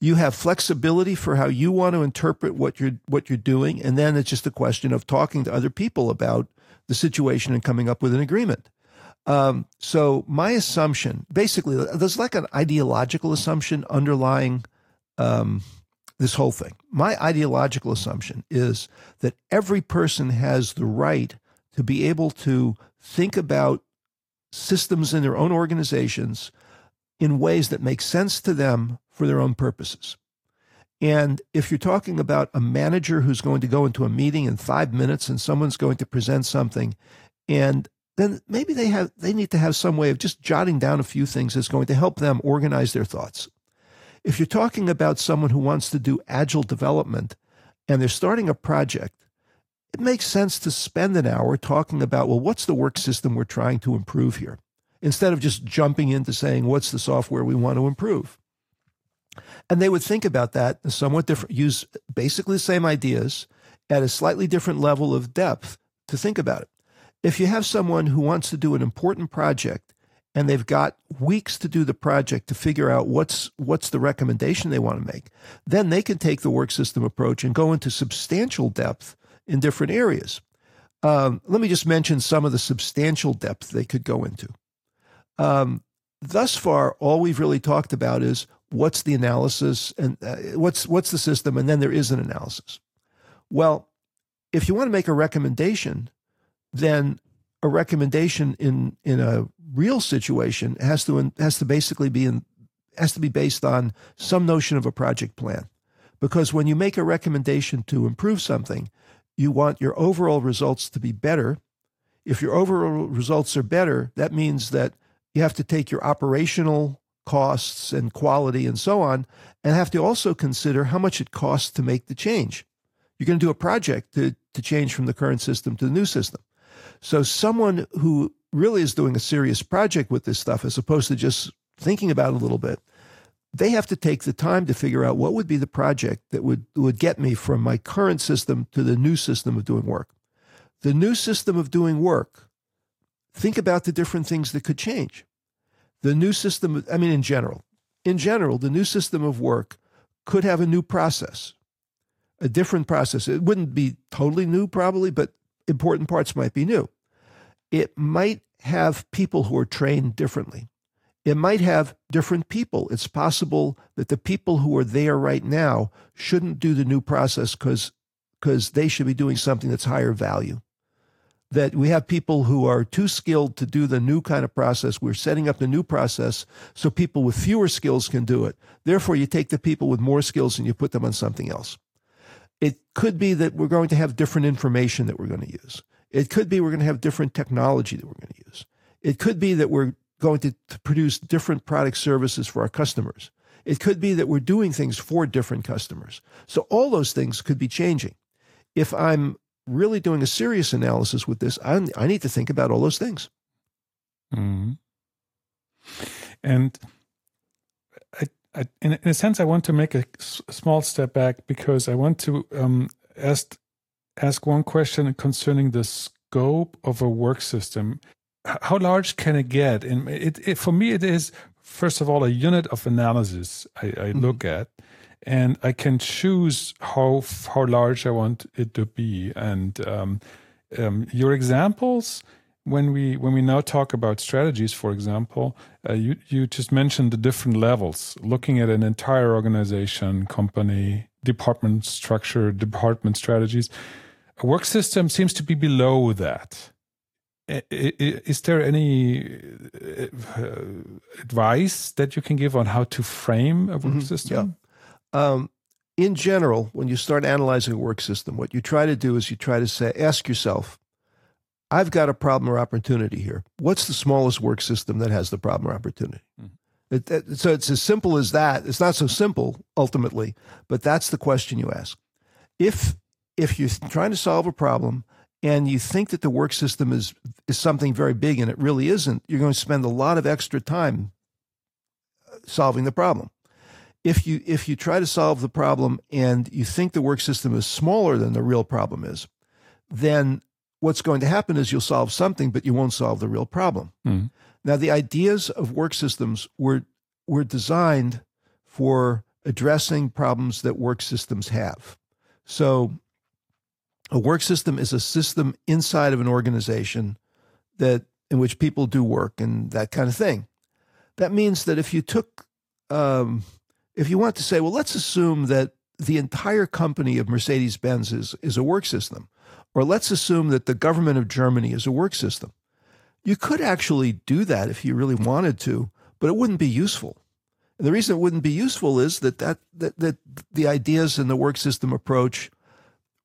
You have flexibility for how you want to interpret what you're what you're doing and then it's just a question of talking to other people about the situation and coming up with an agreement. Um, so my assumption basically there's like an ideological assumption underlying um, this whole thing. My ideological assumption is that every person has the right to be able to think about systems in their own organizations in ways that make sense to them for their own purposes. And if you're talking about a manager who's going to go into a meeting in five minutes and someone's going to present something, and then maybe they have they need to have some way of just jotting down a few things that's going to help them organize their thoughts. If you're talking about someone who wants to do agile development and they're starting a project, it makes sense to spend an hour talking about, well, what's the work system we're trying to improve here? Instead of just jumping into saying, what's the software we want to improve? And they would think about that somewhat different, use basically the same ideas at a slightly different level of depth to think about it. If you have someone who wants to do an important project and they've got weeks to do the project to figure out what's what's the recommendation they want to make, then they can take the work system approach and go into substantial depth in different areas. Um, let me just mention some of the substantial depth they could go into. Um, thus far, all we've really talked about is what's the analysis and uh, what's what's the system and then there is an analysis well if you want to make a recommendation then a recommendation in in a real situation has to has to basically be in has to be based on some notion of a project plan because when you make a recommendation to improve something you want your overall results to be better if your overall results are better that means that you have to take your operational costs and quality and so on, and have to also consider how much it costs to make the change. You're going to do a project to, to change from the current system to the new system. So, someone who really is doing a serious project with this stuff, as opposed to just thinking about it a little bit, they have to take the time to figure out what would be the project that would, would get me from my current system to the new system of doing work. The new system of doing work, think about the different things that could change the new system, I mean, in general, in general, the new system of work could have a new process, a different process. It wouldn't be totally new, probably, but important parts might be new. It might have people who are trained differently. It might have different people. It's possible that the people who are there right now shouldn't do the new process because because they should be doing something that's higher value that we have people who are too skilled to do the new kind of process. We're setting up the new process so people with fewer skills can do it. Therefore, you take the people with more skills and you put them on something else. It could be that we're going to have different information that we're going to use. It could be we're going to have different technology that we're going to use. It could be that we're going to, to produce different product services for our customers. It could be that we're doing things for different customers. So all those things could be changing. If I'm really doing a serious analysis with this, I, I need to think about all those things. Mm-hmm. And I, I, in, in, a sense, I want to make a s- small step back because I want to um, ask ask one question concerning the scope of a work system. How large can it get? And it, it for me, it is first of all a unit of analysis I, I mm-hmm. look at and I can choose how how large I want it to be. And um, um, your examples, when we when we now talk about strategies, for example, uh, you you just mentioned the different levels, looking at an entire organization, company, department structure, department strategies. A work system seems to be below that. Is there any uh, advice that you can give on how to frame a work mm-hmm. system? Yeah. Um, in general, when you start analyzing a work system, what you try to do is you try to say, ask yourself, I've got a problem or opportunity here. What's the smallest work system that has the problem or opportunity? Mm-hmm. It, it, so it's as simple as that. It's not so simple ultimately, but that's the question you ask. If if you're trying to solve a problem and you think that the work system is is something very big and it really isn't, you're going to spend a lot of extra time uh, solving the problem. If you if you try to solve the problem and you think the work system is smaller than the real problem is, then what's going to happen is you'll solve something, but you won't solve the real problem. Mm. Now, the ideas of work systems were were designed for addressing problems that work systems have. So, a work system is a system inside of an organization that in which people do work and that kind of thing. That means that if you took, um, if you want to say, well, let's assume that the entire company of Mercedes Benz is, is a work system, or let's assume that the government of Germany is a work system. You could actually do that if you really wanted to, but it wouldn't be useful. And the reason it wouldn't be useful is that, that, that, that the ideas in the work system approach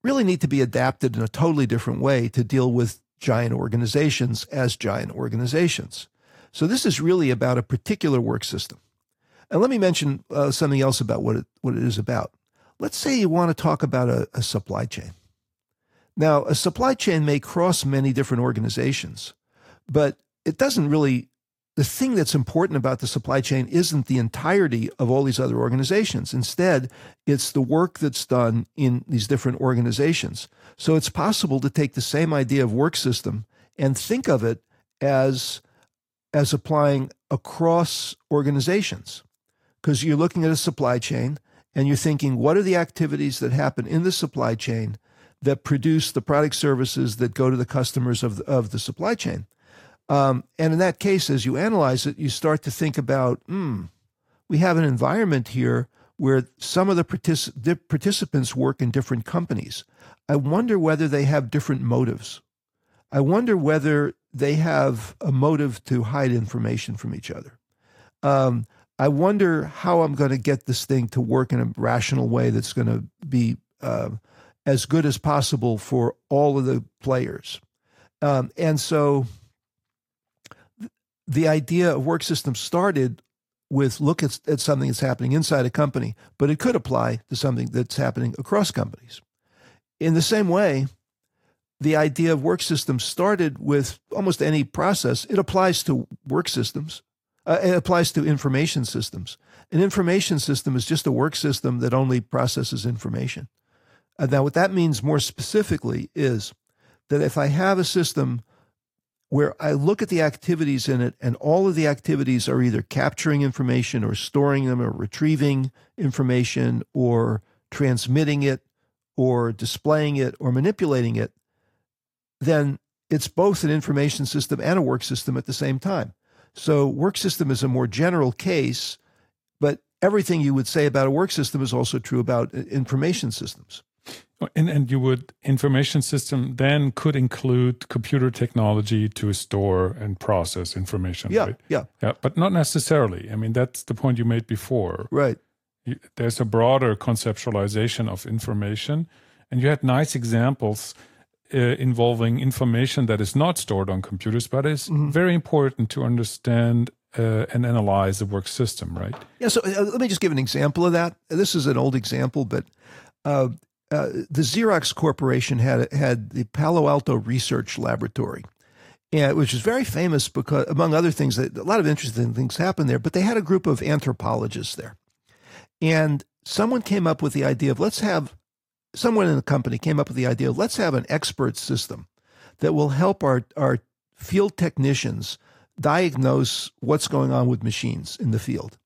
really need to be adapted in a totally different way to deal with giant organizations as giant organizations. So this is really about a particular work system. And let me mention uh, something else about what it, what it is about. Let's say you want to talk about a, a supply chain. Now, a supply chain may cross many different organizations, but it doesn't really the thing that's important about the supply chain isn't the entirety of all these other organizations. Instead, it's the work that's done in these different organizations. So it's possible to take the same idea of work system and think of it as, as applying across organizations. Because you're looking at a supply chain and you're thinking, what are the activities that happen in the supply chain that produce the product services that go to the customers of the, of the supply chain. Um, and in that case, as you analyze it, you start to think about, hmm, we have an environment here where some of the, partic- participants work in different companies. I wonder whether they have different motives. I wonder whether they have a motive to hide information from each other. Um, I wonder how I'm going to get this thing to work in a rational way that's going to be uh, as good as possible for all of the players. Um, and so the idea of work systems started with look at, at something that's happening inside a company, but it could apply to something that's happening across companies. In the same way, the idea of work systems started with almost any process. It applies to work systems. Uh, it applies to information systems. An information system is just a work system that only processes information. Uh, now, what that means more specifically is that if I have a system where I look at the activities in it, and all of the activities are either capturing information or storing them or retrieving information or transmitting it or displaying it or manipulating it, then it's both an information system and a work system at the same time. So, work system is a more general case, but everything you would say about a work system is also true about information systems. And, and you would information system then could include computer technology to store and process information. Yeah, right? yeah, yeah, but not necessarily. I mean, that's the point you made before. Right. there's a broader conceptualization of information, and you had nice examples uh, involving information that is not stored on computers, but is mm-hmm. very important to understand uh, and analyze the work system, right? Yeah. So uh, let me just give an example of that. This is an old example, but the Xerox Corporation had had the Palo Alto Research Laboratory, and which is very famous because, among other things, that a lot of interesting things happened there. But they had a group of anthropologists there, and someone came up with the idea of let's have someone in the company came up with the idea of let's have an expert system that will help our our field technicians diagnose what's going on with machines in the field.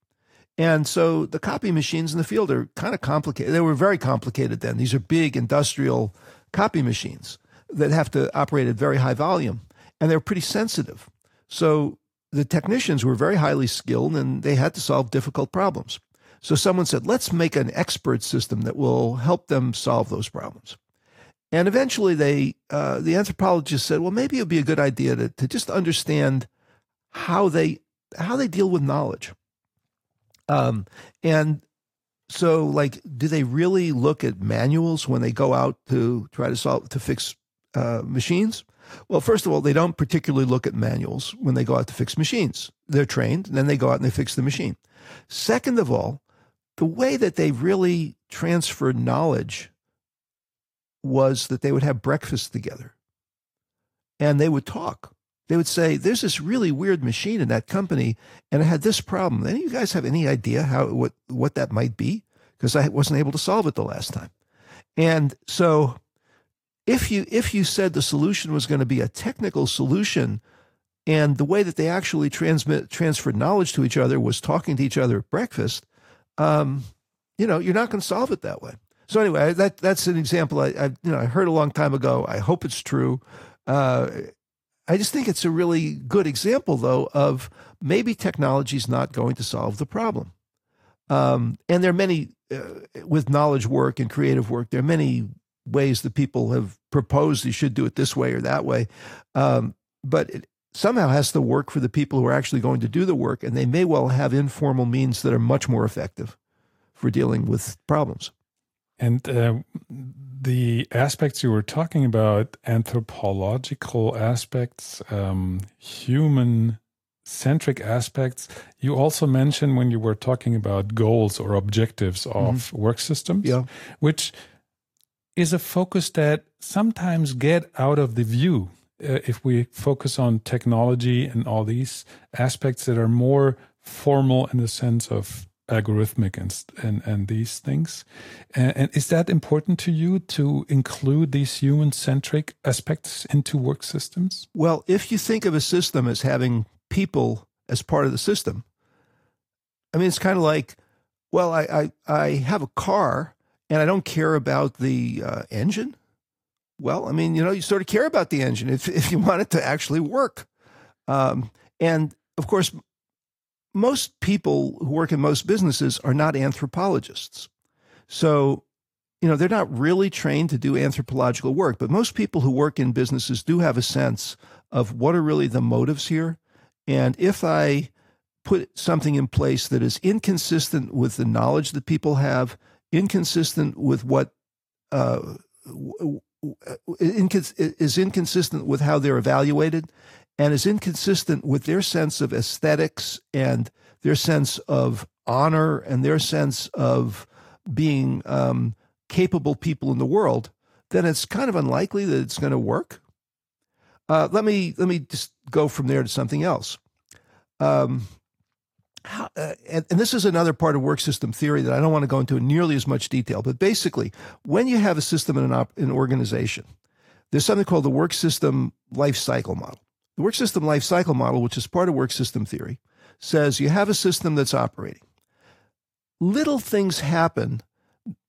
And so the copy machines in the field are kind of complicated. They were very complicated then. These are big industrial copy machines that have to operate at very high volume, and they're pretty sensitive. So the technicians were very highly skilled and they had to solve difficult problems. So someone said, let's make an expert system that will help them solve those problems. And eventually, they uh, the anthropologists said, well, maybe it would be a good idea to, to just understand how they how they deal with knowledge. Um, and so, like, do they really look at manuals when they go out to try to solve to fix uh, machines? Well, first of all, they don't particularly look at manuals when they go out to fix machines. They're trained, and then they go out and they fix the machine. Second of all, the way that they really transferred knowledge was that they would have breakfast together and they would talk. They would say, There's this really weird machine in that company, and it had this problem. Any of you guys have any idea how what, what that might be? Because I wasn't able to solve it the last time. And so if you if you said the solution was going to be a technical solution and the way that they actually transmit transferred knowledge to each other was talking to each other at breakfast um, you know you're not going to solve it that way so anyway that that's an example I, I, you know i heard a long time ago i hope it's true uh, i just think it's a really good example though of maybe technology is not going to solve the problem um, and there are many uh, with knowledge work and creative work there are many ways that people have proposed you should do it this way or that way. Um, but it somehow has to work for the people who are actually going to do the work, and they may well have informal means that are much more effective for dealing with problems. And uh, the aspects you were talking about, anthropological aspects, um, human centric aspects, you also mentioned when you were talking about goals or objectives of mm-hmm. work systems, yeah. which is a focus that sometimes get out of the view uh, if we focus on technology and all these aspects that are more formal in the sense of algorithmic and and, and these things. And, and is that important to you to include these human centric aspects into work systems? Well if you think of a system as having people as part of the system i mean it's kind of like well i i, I have a car and I don't care about the uh, engine, well, I mean, you know, you sort of care about the engine if, if you want it to actually work. Um, and of course, most people who work in most businesses are not anthropologists. So, you know, they're not really trained to do anthropological work, but most people who work in businesses do have a sense of what are really the motives here. And if I put something in place that is inconsistent with the knowledge that people have, inconsistent with what uh, is inconsistent with how they're evaluated and is inconsistent with their sense of aesthetics and their sense of honor and their sense of being um, capable people in the world, then it's kind of unlikely that it's going to work. Uh, let me let me just go from there to something else. Um, how, uh, and, and, this is another part of work system theory that I don't want to go into in nearly as much detail. But basically, when you have a system in an, op, an organization, there's something called the work system life cycle model. The work system life cycle model, which is part of work system theory, says you have a system that's operating. Little things happen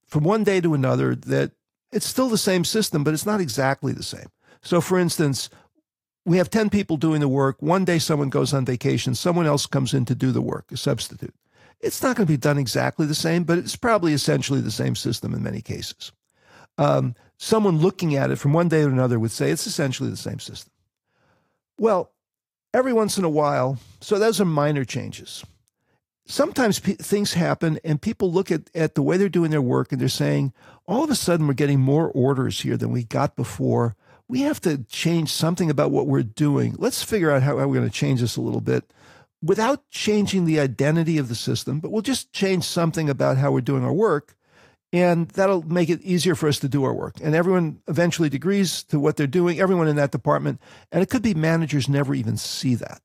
from one day to another that it's still the same system, but it's not exactly the same. So, for instance, we have 10 people doing the work. One day someone goes on vacation, someone else comes in to do the work, a substitute. It's not going to be done exactly the same, but it's probably essentially the same system in many cases. Um, someone looking at it from one day to another would say it's essentially the same system. Well, every once in a while, so those are minor changes. Sometimes p- things happen and people look at, at the way they're doing their work and they're saying, all of a sudden we're getting more orders here than we got before we have to change something about what we're doing. Let's figure out how, how we're going to change this a little bit without changing the identity of the system, but we'll just change something about how we're doing our work. And that'll make it easier for us to do our work. And everyone eventually agrees to what they're doing, everyone in that department. And it could be managers never even see that.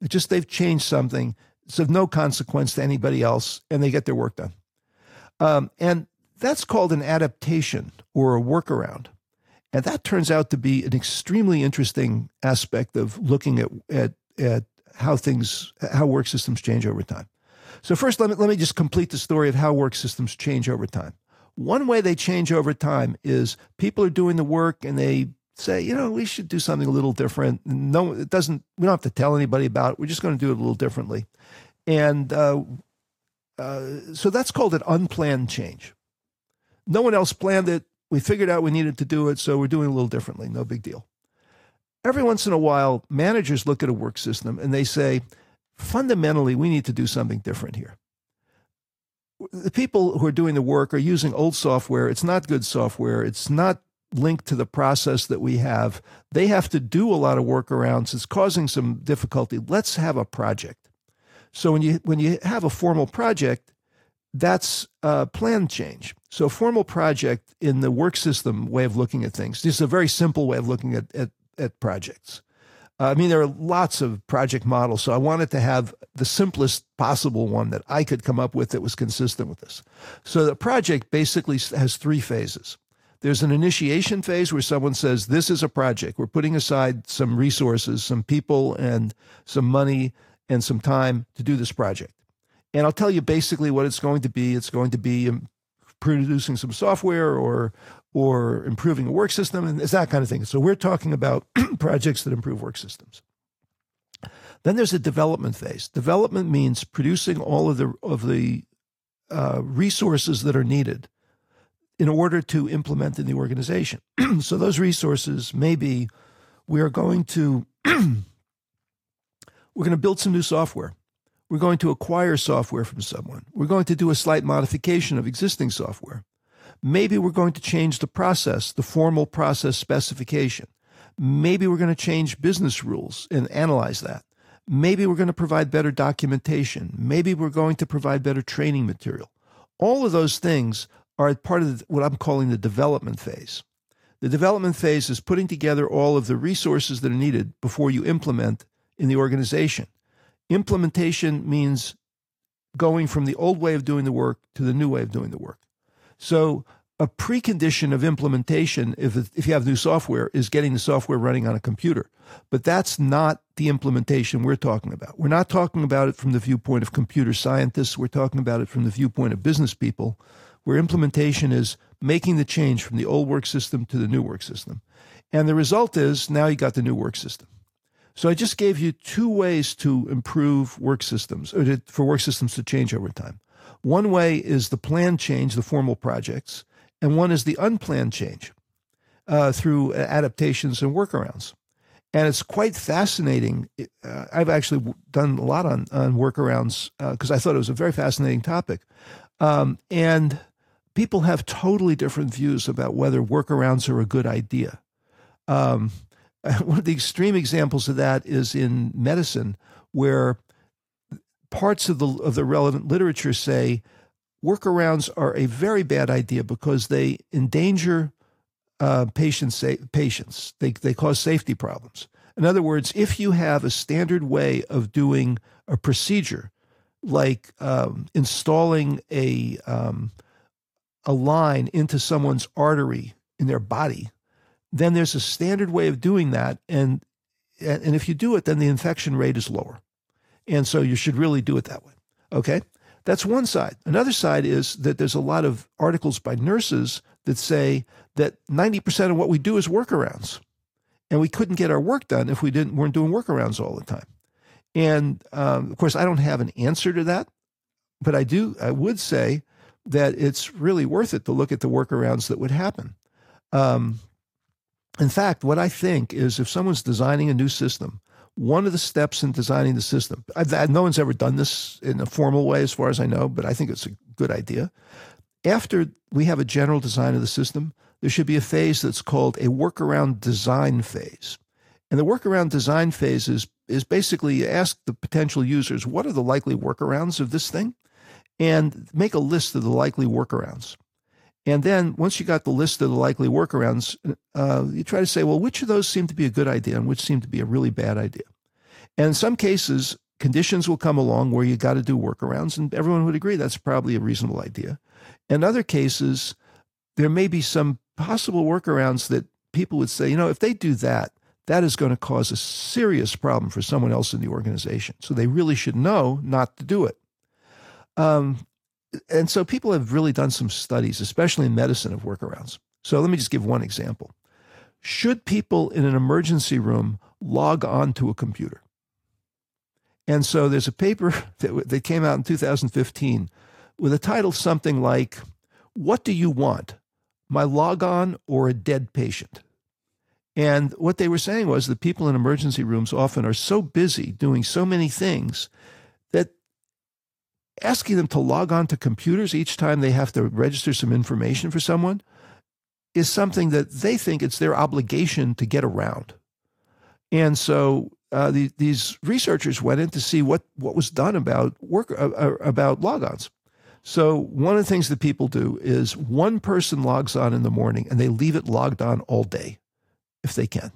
It's just they've changed something. It's of no consequence to anybody else, and they get their work done. Um, and that's called an adaptation or a workaround. And that turns out to be an extremely interesting aspect of looking at, at, at how things, how work systems change over time. So first, let me, let me just complete the story of how work systems change over time. One way they change over time is people are doing the work and they say, you know, we should do something a little different. No, it doesn't, we don't have to tell anybody about it. We're just going to do it a little differently. And uh, uh, so that's called an unplanned change. No one else planned it We figured out we needed to do it, so we're doing a little differently. No big deal. Every once in a while, managers look at a work system and they say, fundamentally, we need to do something different here. The people who are doing the work are using old software. It's not good software. It's not linked to the process that we have. They have to do a lot of workarounds. It's causing some difficulty. Let's have a project. So when you when you have a formal project, that's a plan change. So a formal project in the work system way of looking at things. This is a very simple way of looking at at, at projects. I mean, there are lots of project models, so I wanted to have the simplest possible one that I could come up with that was consistent with this. So the project basically has three phases. There's an initiation phase where someone says, This is a project. We're putting aside some resources, some people, and some money and some time to do this project. And I'll tell you basically what it's going to be. It's going to be um, producing some software or or improving a work system, and it's that kind of thing. So we're talking about projects that improve work systems. Then there's a development phase. Development means producing all of the of the uh, resources that are needed in order to implement in the organization. so those resources may be we are going to we're going to build some new software. We're going to acquire software from someone. We're going to do a slight modification of existing software. Maybe we're going to change the process, the formal process specification. Maybe we're going to change business rules and analyze that. Maybe we're going to provide better documentation. Maybe we're going to provide better training material. All of those things are part of what I'm calling the development phase. The development phase is putting together all of the resources that are needed before you implement in the organization. Implementation means going from the old way of doing the work to the new way of doing the work. So, a precondition of implementation, if, if you have new software, is getting the software running on a computer. But that's not the implementation we're talking about. We're not talking about it from the viewpoint of computer scientists. We're talking about it from the viewpoint of business people where implementation is making the change from the old work system to the new work system. And the result is now you got the new work system. So I just gave you two ways to improve work systems, or to, for work systems to change over time. One way is the planned change, the formal projects, and one is the unplanned change uh, through adaptations and workarounds. And it's quite fascinating. Uh, I've actually done a lot on, on workarounds because uh, I thought it was a very fascinating topic. Um, and people have totally different views about whether workarounds are a good idea. Um, one of the extreme examples of that is in medicine, where parts of the of the relevant literature say workarounds are a very bad idea because they endanger uh, patients. Patients they they cause safety problems. In other words, if you have a standard way of doing a procedure, like um, installing a um, a line into someone's artery in their body, then there's a standard way of doing that. And, and if you do it, then the infection rate is lower. And so you should really do it that way. Okay. That's one side. Another side is that there's a lot of articles by nurses that say that 90% of what we do is workarounds. And we couldn't get our work done if we didn't weren't doing workarounds all the time. And um, of course, I don't have an answer to that, but I do. I would say that it's really worth it to look at the workarounds that would happen. Um, in fact, what I think is if someone's designing a new system, one of the steps in designing the system, I've, no one's ever done this in a formal way, as far as I know, but I think it's a good idea. After we have a general design of the system, there should be a phase that's called a workaround design phase. And the workaround design phase is, is basically ask the potential users, what are the likely workarounds of this thing? and make a list of the likely workarounds. And then once you got the list of the likely workarounds, uh, you try to say, well, which of those seem to be a good idea and which seem to be a really bad idea? And in some cases, conditions will come along where you got to do workarounds, and everyone would agree that's probably a reasonable idea. In other cases, there may be some possible workarounds that people would say, you know, if they do that, that is going to cause a serious problem for someone else in the organization. So they really should know not to do it. Um, and so people have really done some studies, especially in medicine, of workarounds. So let me just give one example. Should people in an emergency room log on to a computer? And so there's a paper that, that came out in 2015 with a title something like, What Do You Want? my logon or a dead patient. And what they were saying was that people in emergency rooms often are so busy doing so many things asking them to log on to computers each time they have to register some information for someone is something that they think it's their obligation to get around. And so uh, the, these researchers went in to see what, what was done about work uh, uh about logons. So one of the things that people do is one person logs on in the morning and they leave it logged on all day if they can.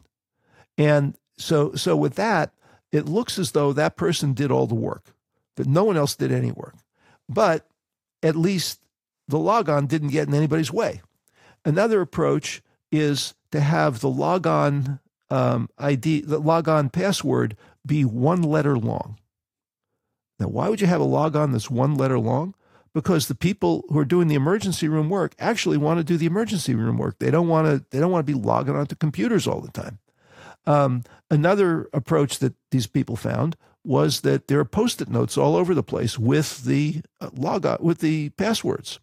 And so, so with that, it looks as though that person did all the work, that no one else did any work. But at least the logon didn't get in anybody's way. Another approach is to have the logon um, ID, the logon password be one letter long. Now, why would you have a logon that's one letter long? because the people who are doing the emergency room work actually want to do the emergency room work. They don't want to. They don't want to be logging onto computers all the time. Um, another approach that these people found was that there are post-it notes all over the place with the uh, log with the passwords,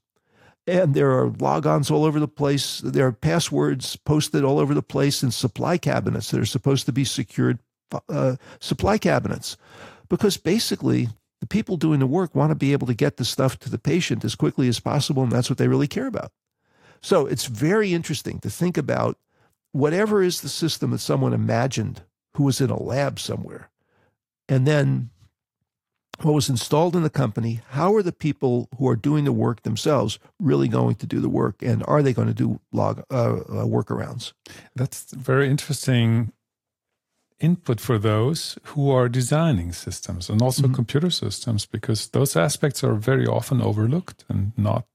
and there are logons all over the place. There are passwords posted all over the place in supply cabinets that are supposed to be secured uh, supply cabinets, because basically the people doing the work want to be able to get the stuff to the patient as quickly as possible, and that's what they really care about. So it's very interesting to think about whatever is the system that someone imagined who was in a lab somewhere, and then what was installed in the company, how are the people who are doing the work themselves really going to do the work, and are they going to do log uh, uh, workarounds? That's very interesting input for those who are designing systems and also mm-hmm. computer systems because those aspects are very often overlooked and not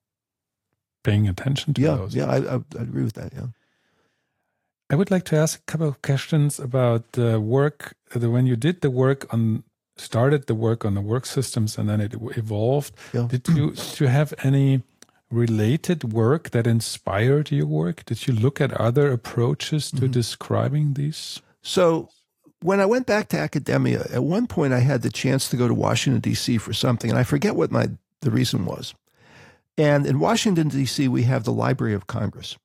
paying attention to yeah, those. Yeah, I, I, I, agree with that. Yeah. I would like to ask a couple of questions about the work, the, when you did the work on, started the work on the work systems and then it evolved. Yeah. Did you, did you have any related work that inspired your work? Did you look at other approaches to mm-hmm. describing these? So when I went back to academia, at one point I had the chance to go to Washington, D.C. for something, and I forget what my the reason was. And in Washington, D.C., we have the Library of Congress.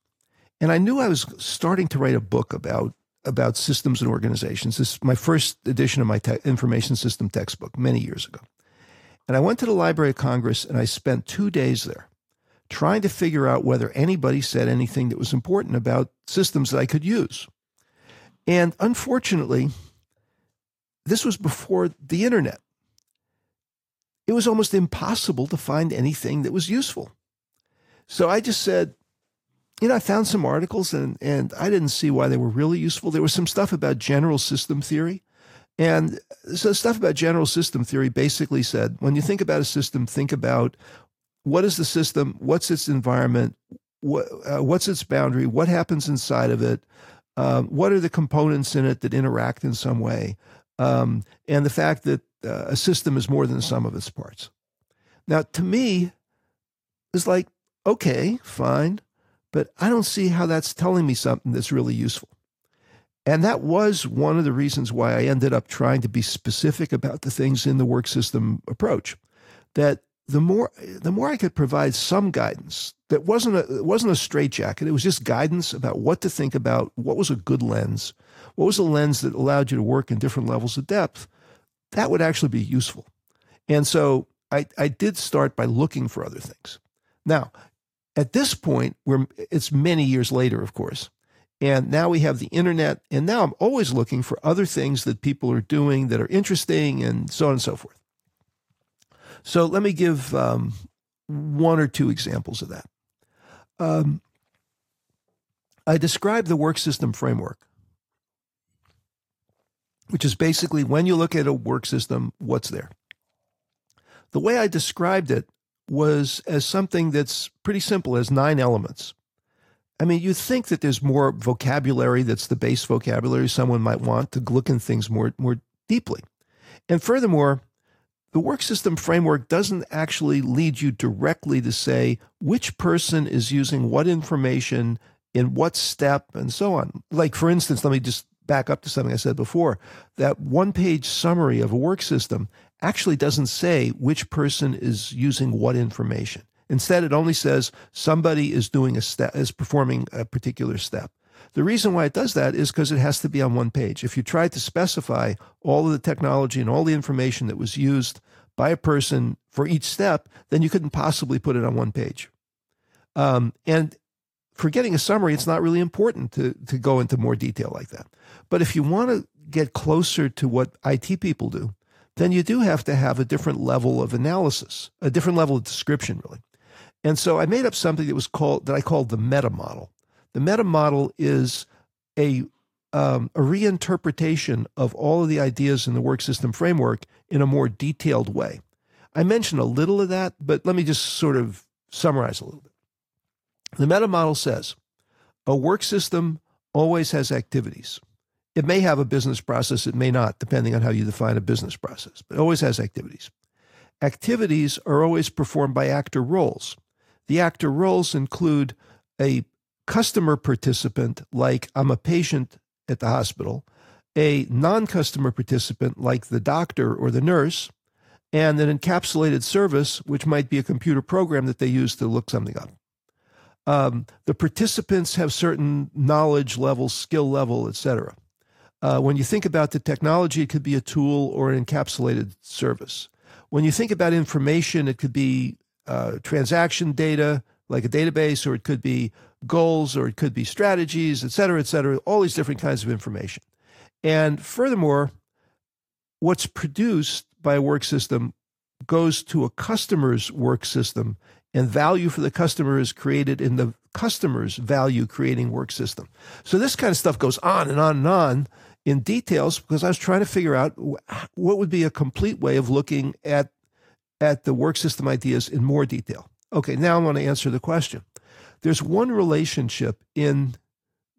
And I knew I was starting to write a book about, about systems and organizations. This is my first edition of my te- information system textbook many years ago. And I went to the Library of Congress and I spent two days there trying to figure out whether anybody said anything that was important about systems that I could use. And unfortunately, this was before the internet. It was almost impossible to find anything that was useful. So I just said, you know, I found some articles and, and I didn't see why they were really useful. There was some stuff about general system theory. And so stuff about general system theory basically said when you think about a system, think about what is the system, what's its environment, what, uh, what's its boundary, what happens inside of it, um, what are the components in it that interact in some way, um, and the fact that uh, a system is more than the sum of its parts. Now, to me, it's like, okay, fine, but I don't see how that's telling me something that's really useful. And that was one of the reasons why I ended up trying to be specific about the things in the work system approach. That the more the more I could provide some guidance that wasn't a it wasn't a straitjacket. It was just guidance about what to think about, what was a good lens, what was a lens that allowed you to work in different levels of depth, that would actually be useful. And so I, I did start by looking for other things. Now, at this point, we're, it's many years later, of course. And now we have the internet. And now I'm always looking for other things that people are doing that are interesting and so on and so forth. So let me give um, one or two examples of that. Um, I described the work system framework which is basically when you look at a work system, what's there? The way I described it was as something that's pretty simple as nine elements. I mean, you think that there's more vocabulary that's the base vocabulary someone might want to look in things more, more deeply. And furthermore, the work system framework doesn't actually lead you directly to say which person is using what information in what step and so on. Like, for instance, let me just back up to something I said before. That one page summary of a work system actually doesn't say which person is using what information. Instead, it only says somebody is doing a step, is performing a particular step. The reason why it does that is because it has to be on one page. If you tried to specify all of the technology and all the information that was used by a person for each step, then you couldn't possibly put it on one page. Um, and for getting a summary, it's not really important to, to go into more detail like that. But if you want to get closer to what IT people do, then you do have to have a different level of analysis, a different level of description, really. And so I made up something that was called that I called the meta model. The meta model is a um, a reinterpretation of all of the ideas in the work system framework in a more detailed way. I mentioned a little of that, but let me just sort of summarize a little bit. The meta model says a work system always has activities. It may have a business process, it may not, depending on how you define a business process, but it always has activities. Activities are always performed by actor roles. The actor roles include a customer participant, like I'm a patient at the hospital, a non customer participant, like the doctor or the nurse, and an encapsulated service, which might be a computer program that they use to look something up. Um, the participants have certain knowledge level, skill level, etc. Uh, when you think about the technology, it could be a tool or an encapsulated service. When you think about information, it could be uh, transaction data, like a database, or it could be goals, or it could be strategies, et cetera, et cetera, all these different kinds of information. And furthermore, what's produced by a work system goes to a customer's work system, and value for the customer is created in the customer's value creating work system. So this kind of stuff goes on and on and on in details because I was trying to figure out what would be a complete way of looking at at the work system ideas in more detail. Okay, now I want to answer the question. There's one relationship in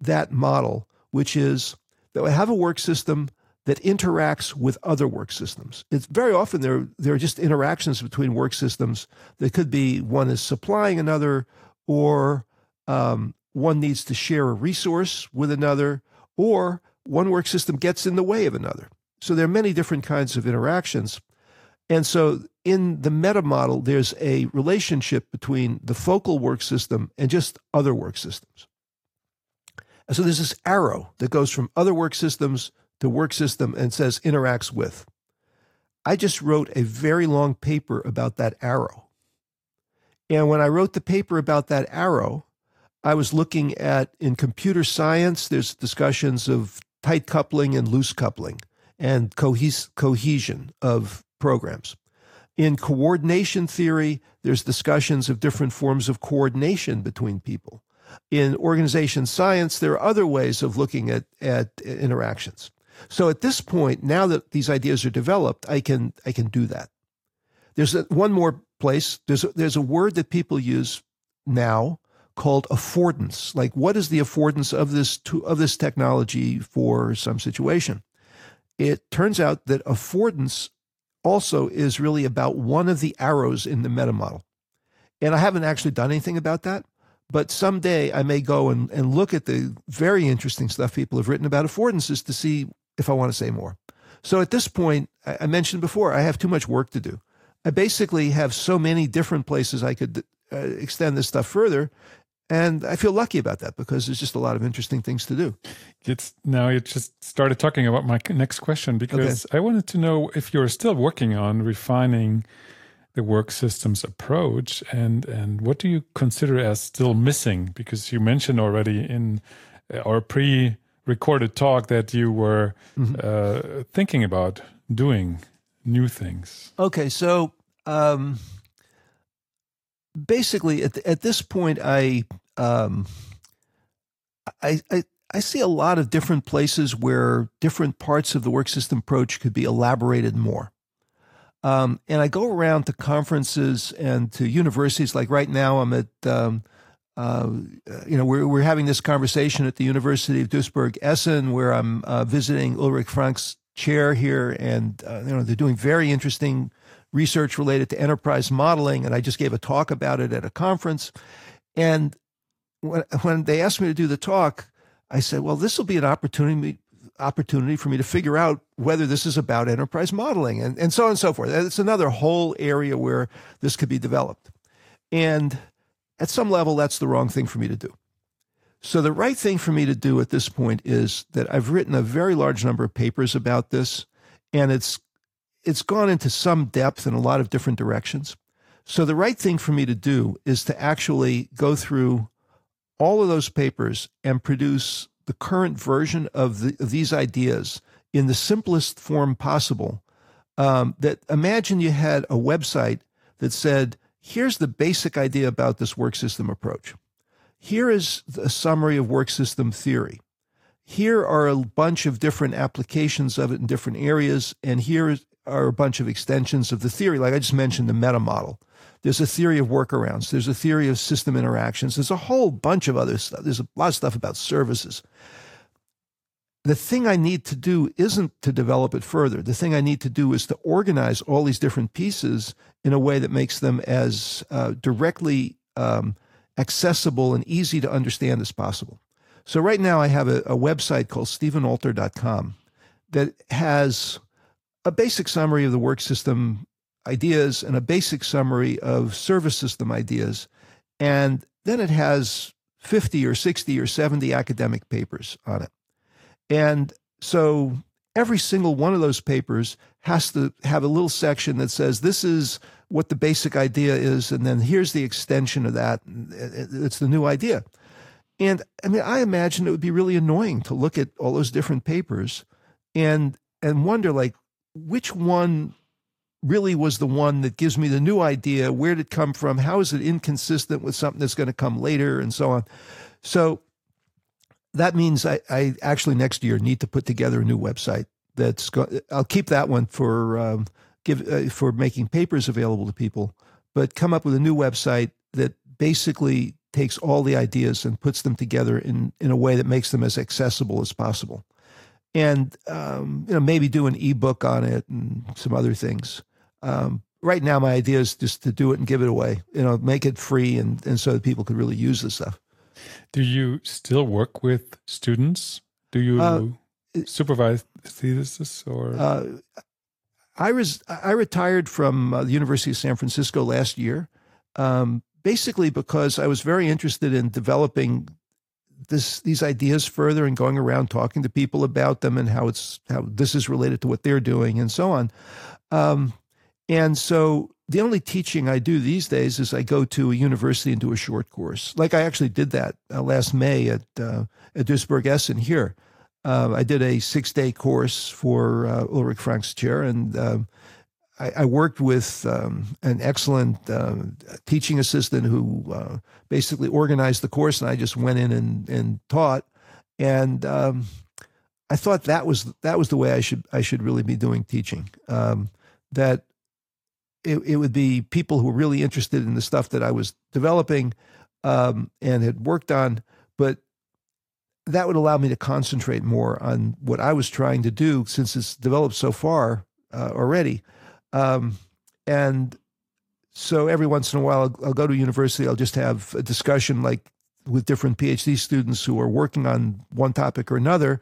that model, which is that we have a work system that interacts with other work systems. It's very often there, there are just interactions between work systems that could be one is supplying another, or um, one needs to share a resource with another, or one work system gets in the way of another. So there are many different kinds of interactions. And so in the meta model, there's a relationship between the focal work system and just other work systems. And so there's this arrow that goes from other work systems to work system and says interacts with. I just wrote a very long paper about that arrow. And when I wrote the paper about that arrow, I was looking at in computer science, there's discussions of tight coupling and loose coupling and cohes- cohesion of programs. In coordination theory, there's discussions of different forms of coordination between people. In organization science, there are other ways of looking at, at interactions. So at this point, now that these ideas are developed, I can I can do that. There's one more place. There's a, there's a word that people use now called affordance. Like, what is the affordance of this to, of this technology for some situation? It turns out that affordance also is really about one of the arrows in the meta model. And I haven't actually done anything about that, but someday I may go and, and look at the very interesting stuff people have written about affordances to see if I want to say more. So at this point, I mentioned before, I have too much work to do. I basically have so many different places I could uh, extend this stuff further and I feel lucky about that because there's just a lot of interesting things to do. It's now you just started talking about my next question because okay. I wanted to know if you're still working on refining the work systems approach and and what do you consider as still missing because you mentioned already in our pre-recorded talk that you were mm-hmm. uh, thinking about doing new things. Okay, so um, basically at, at this point I um, I, I, I see a lot of different places where different parts of the work system approach could be elaborated more. Um, and I go around to conferences and to universities. Like right now, I'm at, um, uh, you know, we're, we're having this conversation at the University of Duisburg Essen, where I'm uh, visiting Ulrich Frank's chair here, and uh, you know, they're doing very interesting research related to enterprise modeling. And I just gave a talk about it at a conference, and when, when they asked me to do the talk, I said, well, this will be an opportunity opportunity for me to figure out whether this is about enterprise modeling and, and so on and so forth. It's another whole area where this could be developed. And at some level, that's the wrong thing for me to do. So the right thing for me to do at this point is that I've written a very large number of papers about this, and it's it's gone into some depth in a lot of different directions. So the right thing for me to do is to actually go through all of those papers and produce the current version of, the, of these ideas in the simplest form possible. Um, that imagine you had a website that said, here's the basic idea about this work system approach. Here is a summary of work system theory. Here are a bunch of different applications of it in different areas, and here are a bunch of extensions of the theory. Like I just mentioned, the meta model. There's a theory of workarounds. There's a theory of system interactions. There's a whole bunch of other stuff. There's a lot of stuff about services. The thing I need to do isn't to develop it further. The thing I need to do is to organize all these different pieces in a way that makes them as uh, directly um, accessible and easy to understand as possible. So right now I have a, a website called stephenalter.com that has a basic summary of the work system ideas and a basic summary of service system ideas. And then it has 50 or 60 or 70 academic papers on it. And so every single one of those papers has to have a little section that says this is what the basic idea is, and then here's the extension of that. It's the new idea. And I mean, I imagine it would be really annoying to look at all those different papers and and wonder like which one really was the one that gives me the new idea. Where did it come from? How is it inconsistent with something that's going to come later, and so on. So that means I, I actually next year need to put together a new website. That's go- I'll keep that one for um, give uh, for making papers available to people, but come up with a new website that basically takes all the ideas and puts them together in in a way that makes them as accessible as possible, and um, you know maybe do an ebook on it and some other things. Um, right now, my idea is just to do it and give it away. You know, make it free and and so that people could really use the stuff. Do you still work with students? Do you uh, supervise theses or? Uh, I was I retired from uh, the University of San Francisco last year, um, basically because I was very interested in developing this these ideas further and going around talking to people about them and how it's how this is related to what they're doing and so on. Um, and so the only teaching I do these days is I go to a university and do a short course. Like I actually did that uh, last May at uh, at Duisburg Essen here uh, I did a six day course for uh, Ulrich Frank's chair, and uh, I, I, worked with um, an excellent uh, teaching assistant who uh, basically organized the course, and I just went in and, and taught. And um, I thought that was that was the way I should I should really be doing teaching. Um, that it, it would be people who were really interested in the stuff that I was developing um, and had worked on, but that would allow me to concentrate more on what I was trying to do since it's developed so far uh, already. Um, and so every once in a while, I'll, I'll, go to university. I'll just have a discussion like with different PhD students who are working on one topic or another.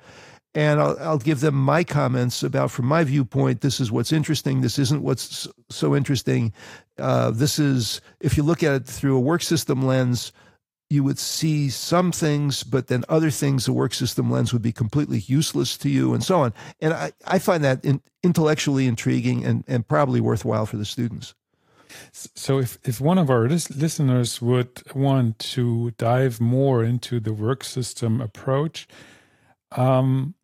And I'll, I'll give them my comments about, from my viewpoint, this is what's interesting. This isn't what's so interesting. Uh, this is, if you look at it through a work system lens, you would see some things, but then other things, the work system lens would be completely useless to you, and so on. And I, I find that in, intellectually intriguing and, and probably worthwhile for the students. So, if, if one of our listeners would want to dive more into the work system approach, um,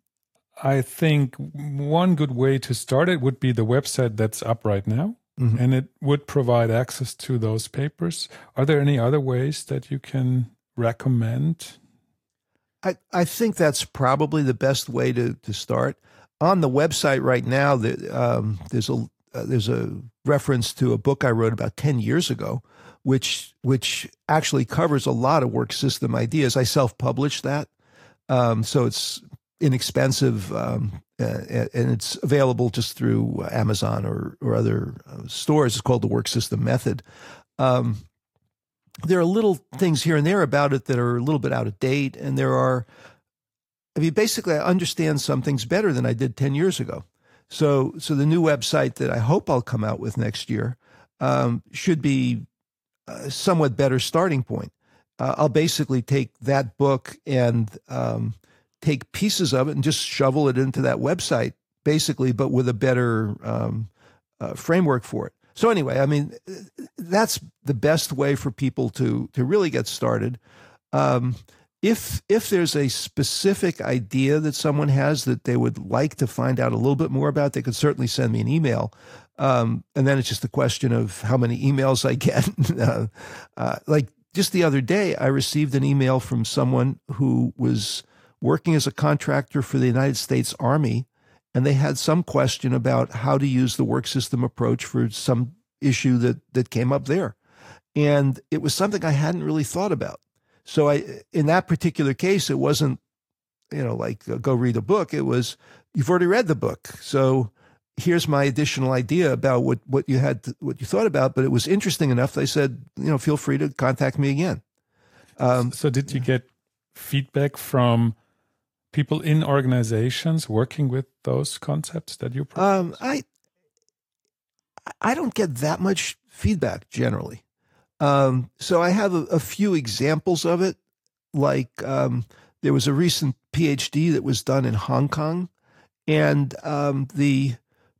I think one good way to start it would be the website that's up right now. Mm-hmm. And it would provide access to those papers. Are there any other ways that you can recommend? I, I think that's probably the best way to, to start. On the website right now, the, um, there's a uh, there's a reference to a book I wrote about ten years ago, which which actually covers a lot of work system ideas. I self published that, um, so it's inexpensive um, uh, and it's available just through Amazon or, or other uh, stores. It's called the Work System Method. Um, there are little things here and there about it that are a little bit out of date, and there are. I mean, basically, I understand some things better than I did ten years ago. So, so the new website that I hope I'll come out with next year um, should be a somewhat better starting point. Uh, I'll basically take that book and um, take pieces of it and just shovel it into that website, basically, but with a better um, uh, framework for it. So anyway, I mean, that's the best way for people to to really get started. Um, if if there's a specific idea that someone has that they would like to find out a little bit more about, they could certainly send me an email. Um, and then it's just a question of how many emails I get. uh, uh, like just the other day, I received an email from someone who was working as a contractor for the United States Army, and they had some question about how to use the work system approach for some issue that that came up there. And it was something I hadn't really thought about. So I, in that particular case, it wasn't, you know, like uh, go read a book. It was you've already read the book, so here's my additional idea about what what you had to, what you thought about. But it was interesting enough. They said, you know, feel free to contact me again. Um, so did you get feedback from people in organizations working with those concepts that you? Um, I I don't get that much feedback generally. Um, so I have a, a, few examples of it. Like um, there was a recent PhD that was done in Hong Kong, and um, the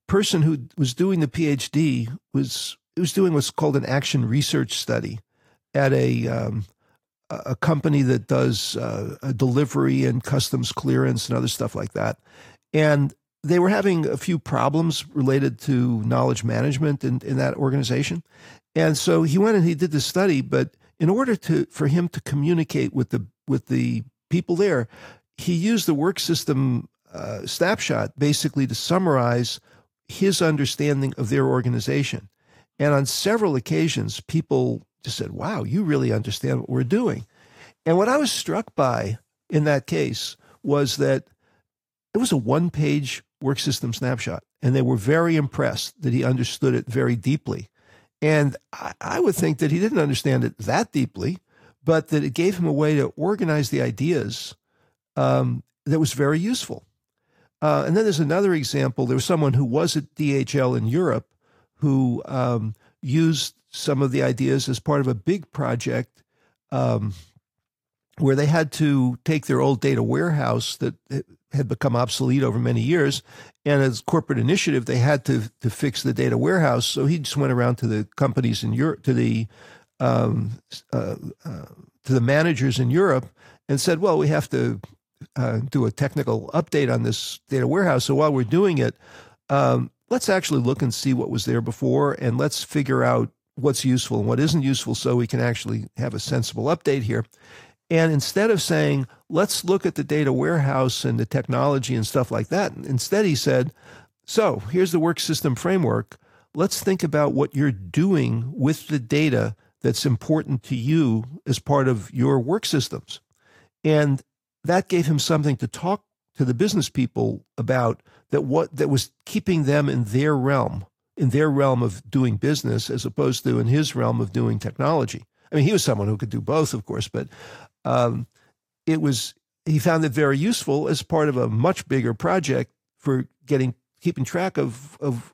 person who was doing the PhD was was doing what's called an action research study at a um, a company that does uh, delivery and customs clearance and other stuff like that. And they were having a few problems related to knowledge management in, in that organization. And so he went and he did the study, but in order to for him to communicate with the with the people there, he used the work system uh, snapshot basically to summarize his understanding of their organization. And on several occasions, people just said, "Wow, you really understand what we're doing." And what I was struck by in that case was that it was a one-page work system snapshot, and they were very impressed that he understood it very deeply. And I, I would think that he didn't understand it that deeply, but that it gave him a way to organize the ideas um, that was very useful. Uh, and then there's another example. There was someone who was at DHL in Europe who um, used some of the ideas as part of a big project um, where they had to take their old data warehouse that had become obsolete over many years. And as corporate initiative, they had to to fix the data warehouse. So he just went around to the companies in Europe, to the um, uh, uh, to the managers in Europe, and said, "Well, we have to uh, do a technical update on this data warehouse. So while we're doing it, um, let's actually look and see what was there before, and let's figure out what's useful and what isn't useful, so we can actually have a sensible update here." And instead of saying, let's look at the data warehouse and the technology and stuff like that, instead he said, so here's the work system framework. Let's think about what you're doing with the data that's important to you as part of your work systems. And that gave him something to talk to the business people about that what that was keeping them in their realm, in their realm of doing business as opposed to in his realm of doing technology. I mean, he was someone who could do both, of course, but um, it was he found it very useful as part of a much bigger project for getting keeping track of of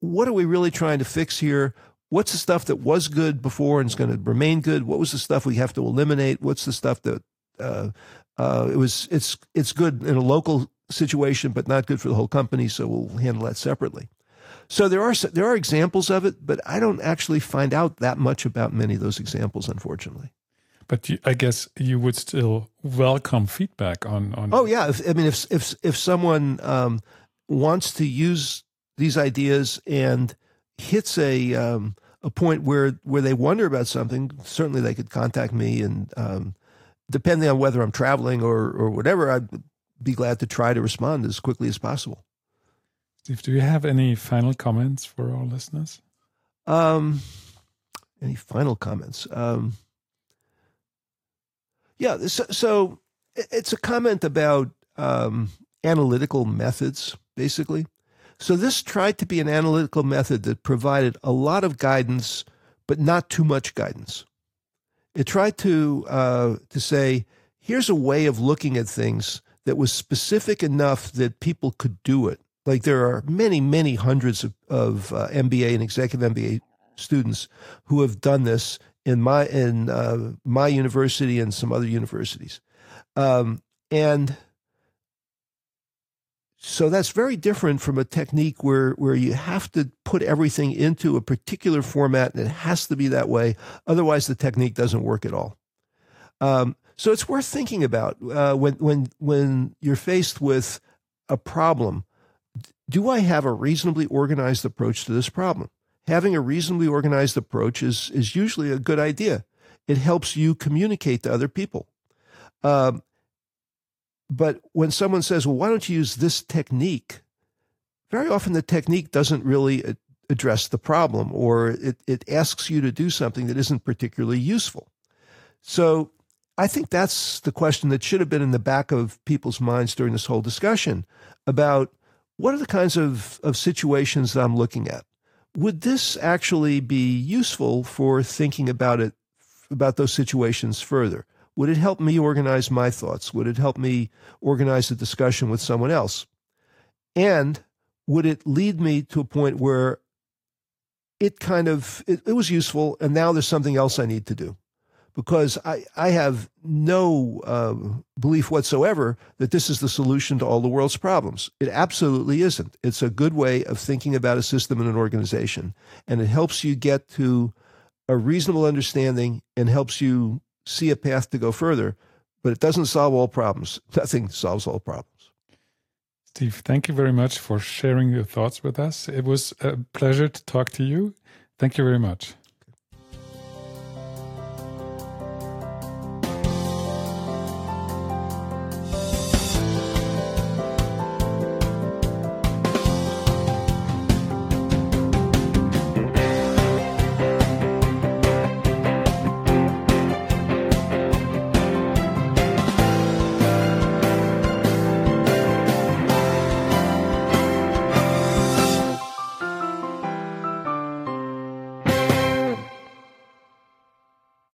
what are we really trying to fix here? What's the stuff that was good before and is going to remain good? What was the stuff we have to eliminate? What's the stuff that uh, uh, it was it's it's good in a local situation but not good for the whole company so we'll handle that separately so there are there are examples of it but i don't actually find out that much about many of those examples unfortunately but you, I guess you would still welcome feedback on on. Oh yeah, if, I mean, if if if someone um, wants to use these ideas and hits a um, a point where where they wonder about something, certainly they could contact me, and um, depending on whether I'm traveling or or whatever, I'd be glad to try to respond as quickly as possible. Steve, do you have any final comments for our listeners? Um, any final comments? Um, yeah. So, so it's a comment about um, analytical methods, basically. So this tried to be an analytical method that provided a lot of guidance, but not too much guidance. It tried to uh, to say, here's a way of looking at things that was specific enough that people could do it. Like there are many, many hundreds of, of uh, MBA and executive MBA students who have done this in my in uh, my university and some other universities, um, and so that's very different from a technique where where you have to put everything into a particular format and it has to be that way. Otherwise, the technique doesn't work at all. Um, so it's worth thinking about uh, when when when you're faced with a problem. Do I have a reasonably organized approach to this problem? Having a reasonably organized approach is is usually a good idea. It helps you communicate to other people. Um, but when someone says, well, why don't you use this technique? Very often the technique doesn't really address the problem or it, it asks you to do something that isn't particularly useful. So I think that's the question that should have been in the back of people's minds during this whole discussion about what are the kinds of, of situations that I'm looking at? Would this actually be useful for thinking about it, about those situations further? Would it help me organize my thoughts? Would it help me organize a discussion with someone else? And would it lead me to a point where it kind of it, it was useful and now there's something else I need to do? Because I, I have no uh, belief whatsoever that this is the solution to all the world's problems. It absolutely isn't. It's a good way of thinking about a system and an organization, and it helps you get to a reasonable understanding and helps you see a path to go further, but it doesn't solve all problems. Nothing solves all problems. Steve, thank you very much for sharing your thoughts with us. It was a pleasure to talk to you. Thank you very much.